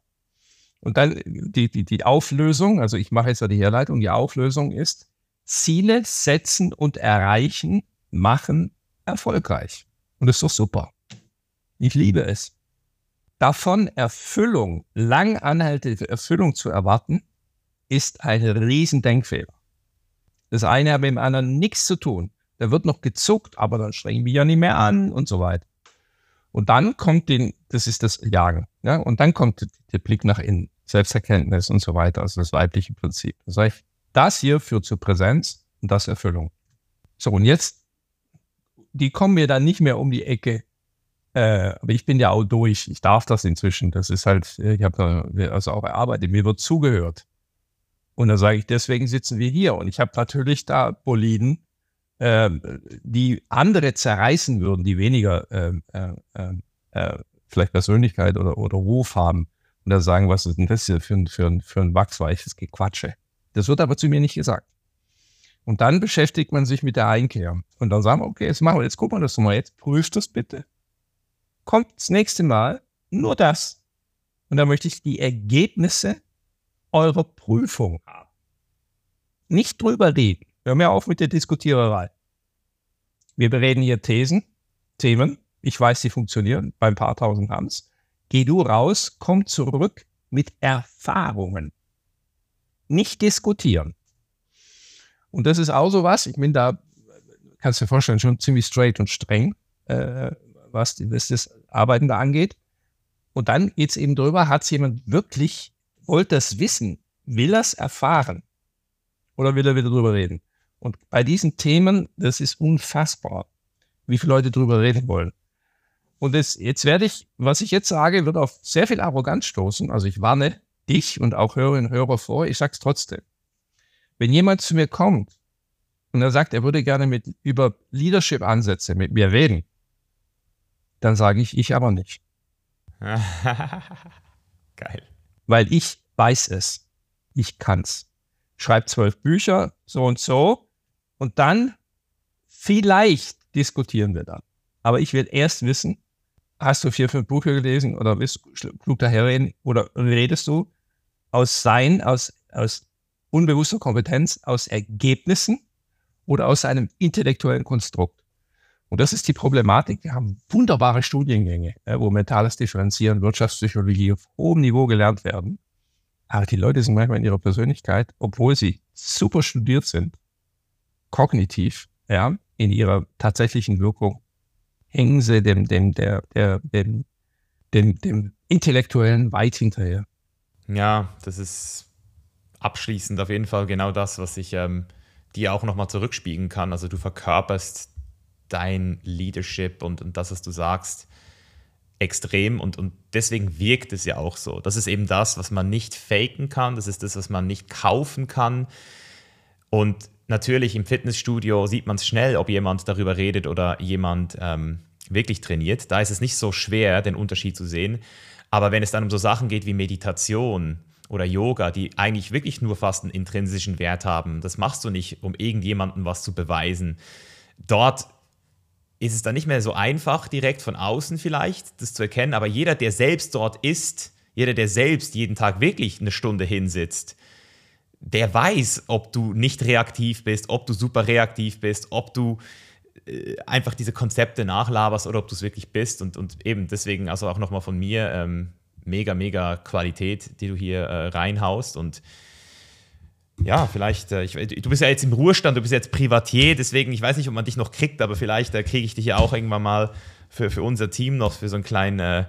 Und dann die, die, die Auflösung, also ich mache jetzt ja die Herleitung, die Auflösung ist, Ziele setzen und erreichen machen erfolgreich. Und das ist doch super. Ich liebe es. Davon Erfüllung, lang anhaltende Erfüllung zu erwarten, ist ein Riesendenkfehler. Das eine hat mit dem anderen nichts zu tun. Da wird noch gezuckt, aber dann strengen wir ja nicht mehr an und so weiter. Und dann kommt den, das ist das Jagen, ja, und dann kommt der Blick nach innen, Selbsterkenntnis und so weiter, also das weibliche Prinzip. Das heißt, das hier führt zur Präsenz und das Erfüllung. So, und jetzt, die kommen mir dann nicht mehr um die Ecke, äh, aber ich bin ja auch durch, ich darf das inzwischen, das ist halt, ich habe also auch erarbeitet, mir wird zugehört. Und dann sage ich, deswegen sitzen wir hier. Und ich habe natürlich da Boliden, äh, die andere zerreißen würden, die weniger ähm, äh, ähm, äh, vielleicht Persönlichkeit oder, oder Ruf haben und da sagen, was ist denn das hier für ein, für ein, für ein wachsweiches Gequatsche. Das wird aber zu mir nicht gesagt. Und dann beschäftigt man sich mit der Einkehr. Und dann sagen wir, okay, jetzt machen wir, jetzt gucken wir das mal, jetzt prüft das bitte. Kommt das nächste Mal nur das. Und dann möchte ich die Ergebnisse eurer Prüfung haben. Nicht drüber reden. Hör mir auf mit der Diskutiererei. Wir bereden hier Thesen, Themen. Ich weiß, sie funktionieren beim paar tausend Hans. Geh du raus, komm zurück mit Erfahrungen. Nicht diskutieren. Und das ist auch so was, ich bin da, kannst du dir vorstellen, schon ziemlich straight und streng, äh, was, was das Arbeiten da angeht. Und dann geht es eben drüber, hat es jemand wirklich, wollte das wissen, will er es erfahren? Oder will er wieder drüber reden? Und bei diesen Themen, das ist unfassbar, wie viele Leute drüber reden wollen. Und das, jetzt werde ich, was ich jetzt sage, wird auf sehr viel Arroganz stoßen. Also ich warne dich und auch Hörerinnen und Hörer vor, ich sage es trotzdem. Wenn jemand zu mir kommt und er sagt, er würde gerne mit, über Leadership-Ansätze mit mir reden, dann sage ich, ich aber nicht. Geil. Weil ich weiß es. Ich kann's. Schreib zwölf Bücher, so und so, und dann vielleicht diskutieren wir dann. Aber ich will erst wissen, hast du vier, fünf Bücher gelesen oder bist du klug daherreden oder redest du aus Sein, aus, aus unbewusster Kompetenz, aus Ergebnissen oder aus einem intellektuellen Konstrukt? Und das ist die Problematik. Wir haben wunderbare Studiengänge, wo mentales Differenzieren, Wirtschaftspsychologie auf hohem Niveau gelernt werden. Aber die Leute sind manchmal in ihrer Persönlichkeit, obwohl sie super studiert sind, kognitiv, ja, in ihrer tatsächlichen Wirkung, hängen sie dem, dem, der, der, dem, dem, dem Intellektuellen weit hinterher. Ja, das ist abschließend auf jeden Fall genau das, was ich ähm, dir auch nochmal zurückspiegeln kann. Also du verkörperst dein Leadership und, und das, was du sagst, extrem und, und deswegen wirkt es ja auch so. Das ist eben das, was man nicht faken kann, das ist das, was man nicht kaufen kann. Und natürlich im Fitnessstudio sieht man es schnell, ob jemand darüber redet oder jemand ähm, wirklich trainiert. Da ist es nicht so schwer, den Unterschied zu sehen. Aber wenn es dann um so Sachen geht wie Meditation oder Yoga, die eigentlich wirklich nur fast einen intrinsischen Wert haben, das machst du nicht, um irgendjemandem was zu beweisen. Dort ist es dann nicht mehr so einfach, direkt von außen vielleicht das zu erkennen, aber jeder, der selbst dort ist, jeder, der selbst jeden Tag wirklich eine Stunde hinsitzt, der weiß, ob du nicht reaktiv bist, ob du super reaktiv bist, ob du äh, einfach diese Konzepte nachlaberst oder ob du es wirklich bist. Und, und eben deswegen, also auch nochmal von mir, ähm, mega, mega Qualität, die du hier äh, reinhaust. Und ja, vielleicht, äh, ich, du bist ja jetzt im Ruhestand, du bist jetzt Privatier, deswegen, ich weiß nicht, ob man dich noch kriegt, aber vielleicht äh, kriege ich dich ja auch irgendwann mal für, für unser Team noch, für so, ein klein, äh,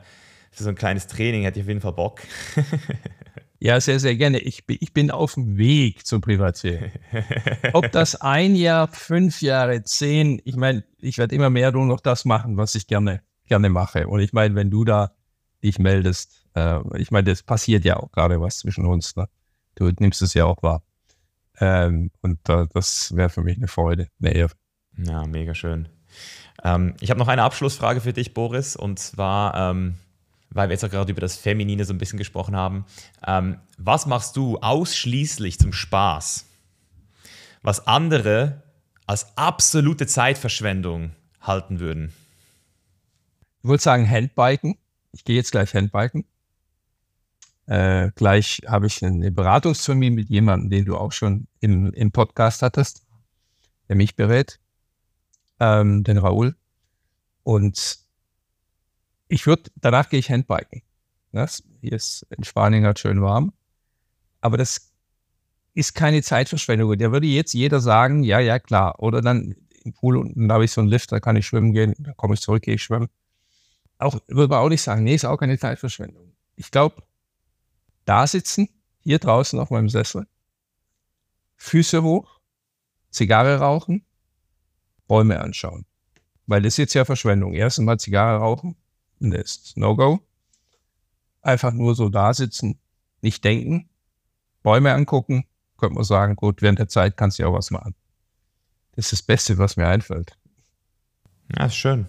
für so ein kleines Training, hätte ich auf jeden Fall Bock. Ja, sehr, sehr gerne. Ich bin, ich bin auf dem Weg zum Privatier. Ob das ein Jahr, fünf Jahre, zehn, ich meine, ich werde immer mehr nur noch das machen, was ich gerne, gerne mache. Und ich meine, wenn du da dich meldest, äh, ich meine, das passiert ja auch gerade was zwischen uns. Ne? Du nimmst es ja auch wahr. Ähm, und äh, das wäre für mich eine Freude, eine Ehre. Ja, mega schön. Ähm, ich habe noch eine Abschlussfrage für dich, Boris, und zwar, ähm, weil wir jetzt auch gerade über das Feminine so ein bisschen gesprochen haben. Ähm, was machst du ausschließlich zum Spaß, was andere als absolute Zeitverschwendung halten würden? Ich würde sagen Handbiken. Ich gehe jetzt gleich Handbiken. Äh, gleich habe ich einen Beratungstermin mit jemandem, den du auch schon im, im Podcast hattest, der mich berät, ähm, den Raoul. Und ich würde, danach gehe ich Handbiken. Das, hier ist in Spanien halt schön warm. Aber das ist keine Zeitverschwendung. Da würde jetzt jeder sagen, ja, ja, klar. Oder dann im Pool unten, da habe ich so einen Lift, da kann ich schwimmen gehen, da komme ich zurück, gehe ich schwimmen. Auch, würde man auch nicht sagen, nee, ist auch keine Zeitverschwendung. Ich glaube, da sitzen, hier draußen auf meinem Sessel, Füße hoch, Zigarre rauchen, Bäume anschauen. Weil das ist jetzt ja Verschwendung. Erstens mal Zigarre rauchen, ist No-Go. Einfach nur so da sitzen, nicht denken, Bäume angucken, könnte man sagen, gut, während der Zeit kannst du ja auch was machen. Das ist das Beste, was mir einfällt. Ja, ist schön.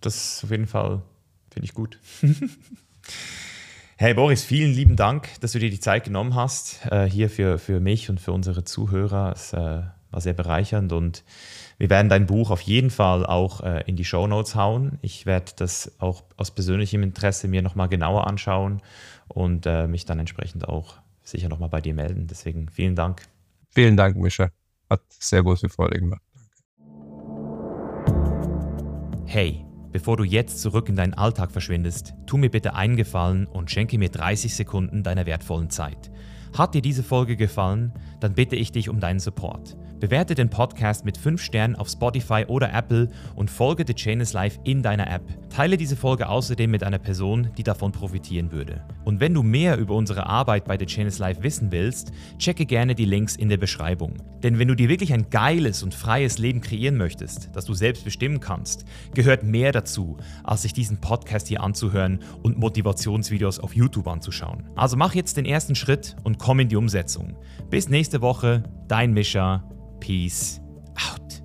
Das ist auf jeden Fall, finde ich gut. hey Boris, vielen lieben Dank, dass du dir die Zeit genommen hast, äh, hier für, für mich und für unsere Zuhörer. Es äh, war sehr bereichernd und wir werden dein Buch auf jeden Fall auch äh, in die Show Notes hauen. Ich werde das auch aus persönlichem Interesse mir nochmal genauer anschauen und äh, mich dann entsprechend auch sicher nochmal bei dir melden. Deswegen vielen Dank. Vielen Dank, Mischa. Hat sehr große Freude gemacht. Hey, bevor du jetzt zurück in deinen Alltag verschwindest, tu mir bitte einen Gefallen und schenke mir 30 Sekunden deiner wertvollen Zeit. Hat dir diese Folge gefallen, dann bitte ich dich um deinen Support. Bewerte den Podcast mit 5 Sternen auf Spotify oder Apple und folge The Chain is Life in deiner App. Teile diese Folge außerdem mit einer Person, die davon profitieren würde. Und wenn du mehr über unsere Arbeit bei The Chain is Life wissen willst, checke gerne die Links in der Beschreibung. Denn wenn du dir wirklich ein geiles und freies Leben kreieren möchtest, das du selbst bestimmen kannst, gehört mehr dazu, als sich diesen Podcast hier anzuhören und Motivationsvideos auf YouTube anzuschauen. Also mach jetzt den ersten Schritt und komm in die Umsetzung. Bis nächste Woche, dein Mischa. Peace out.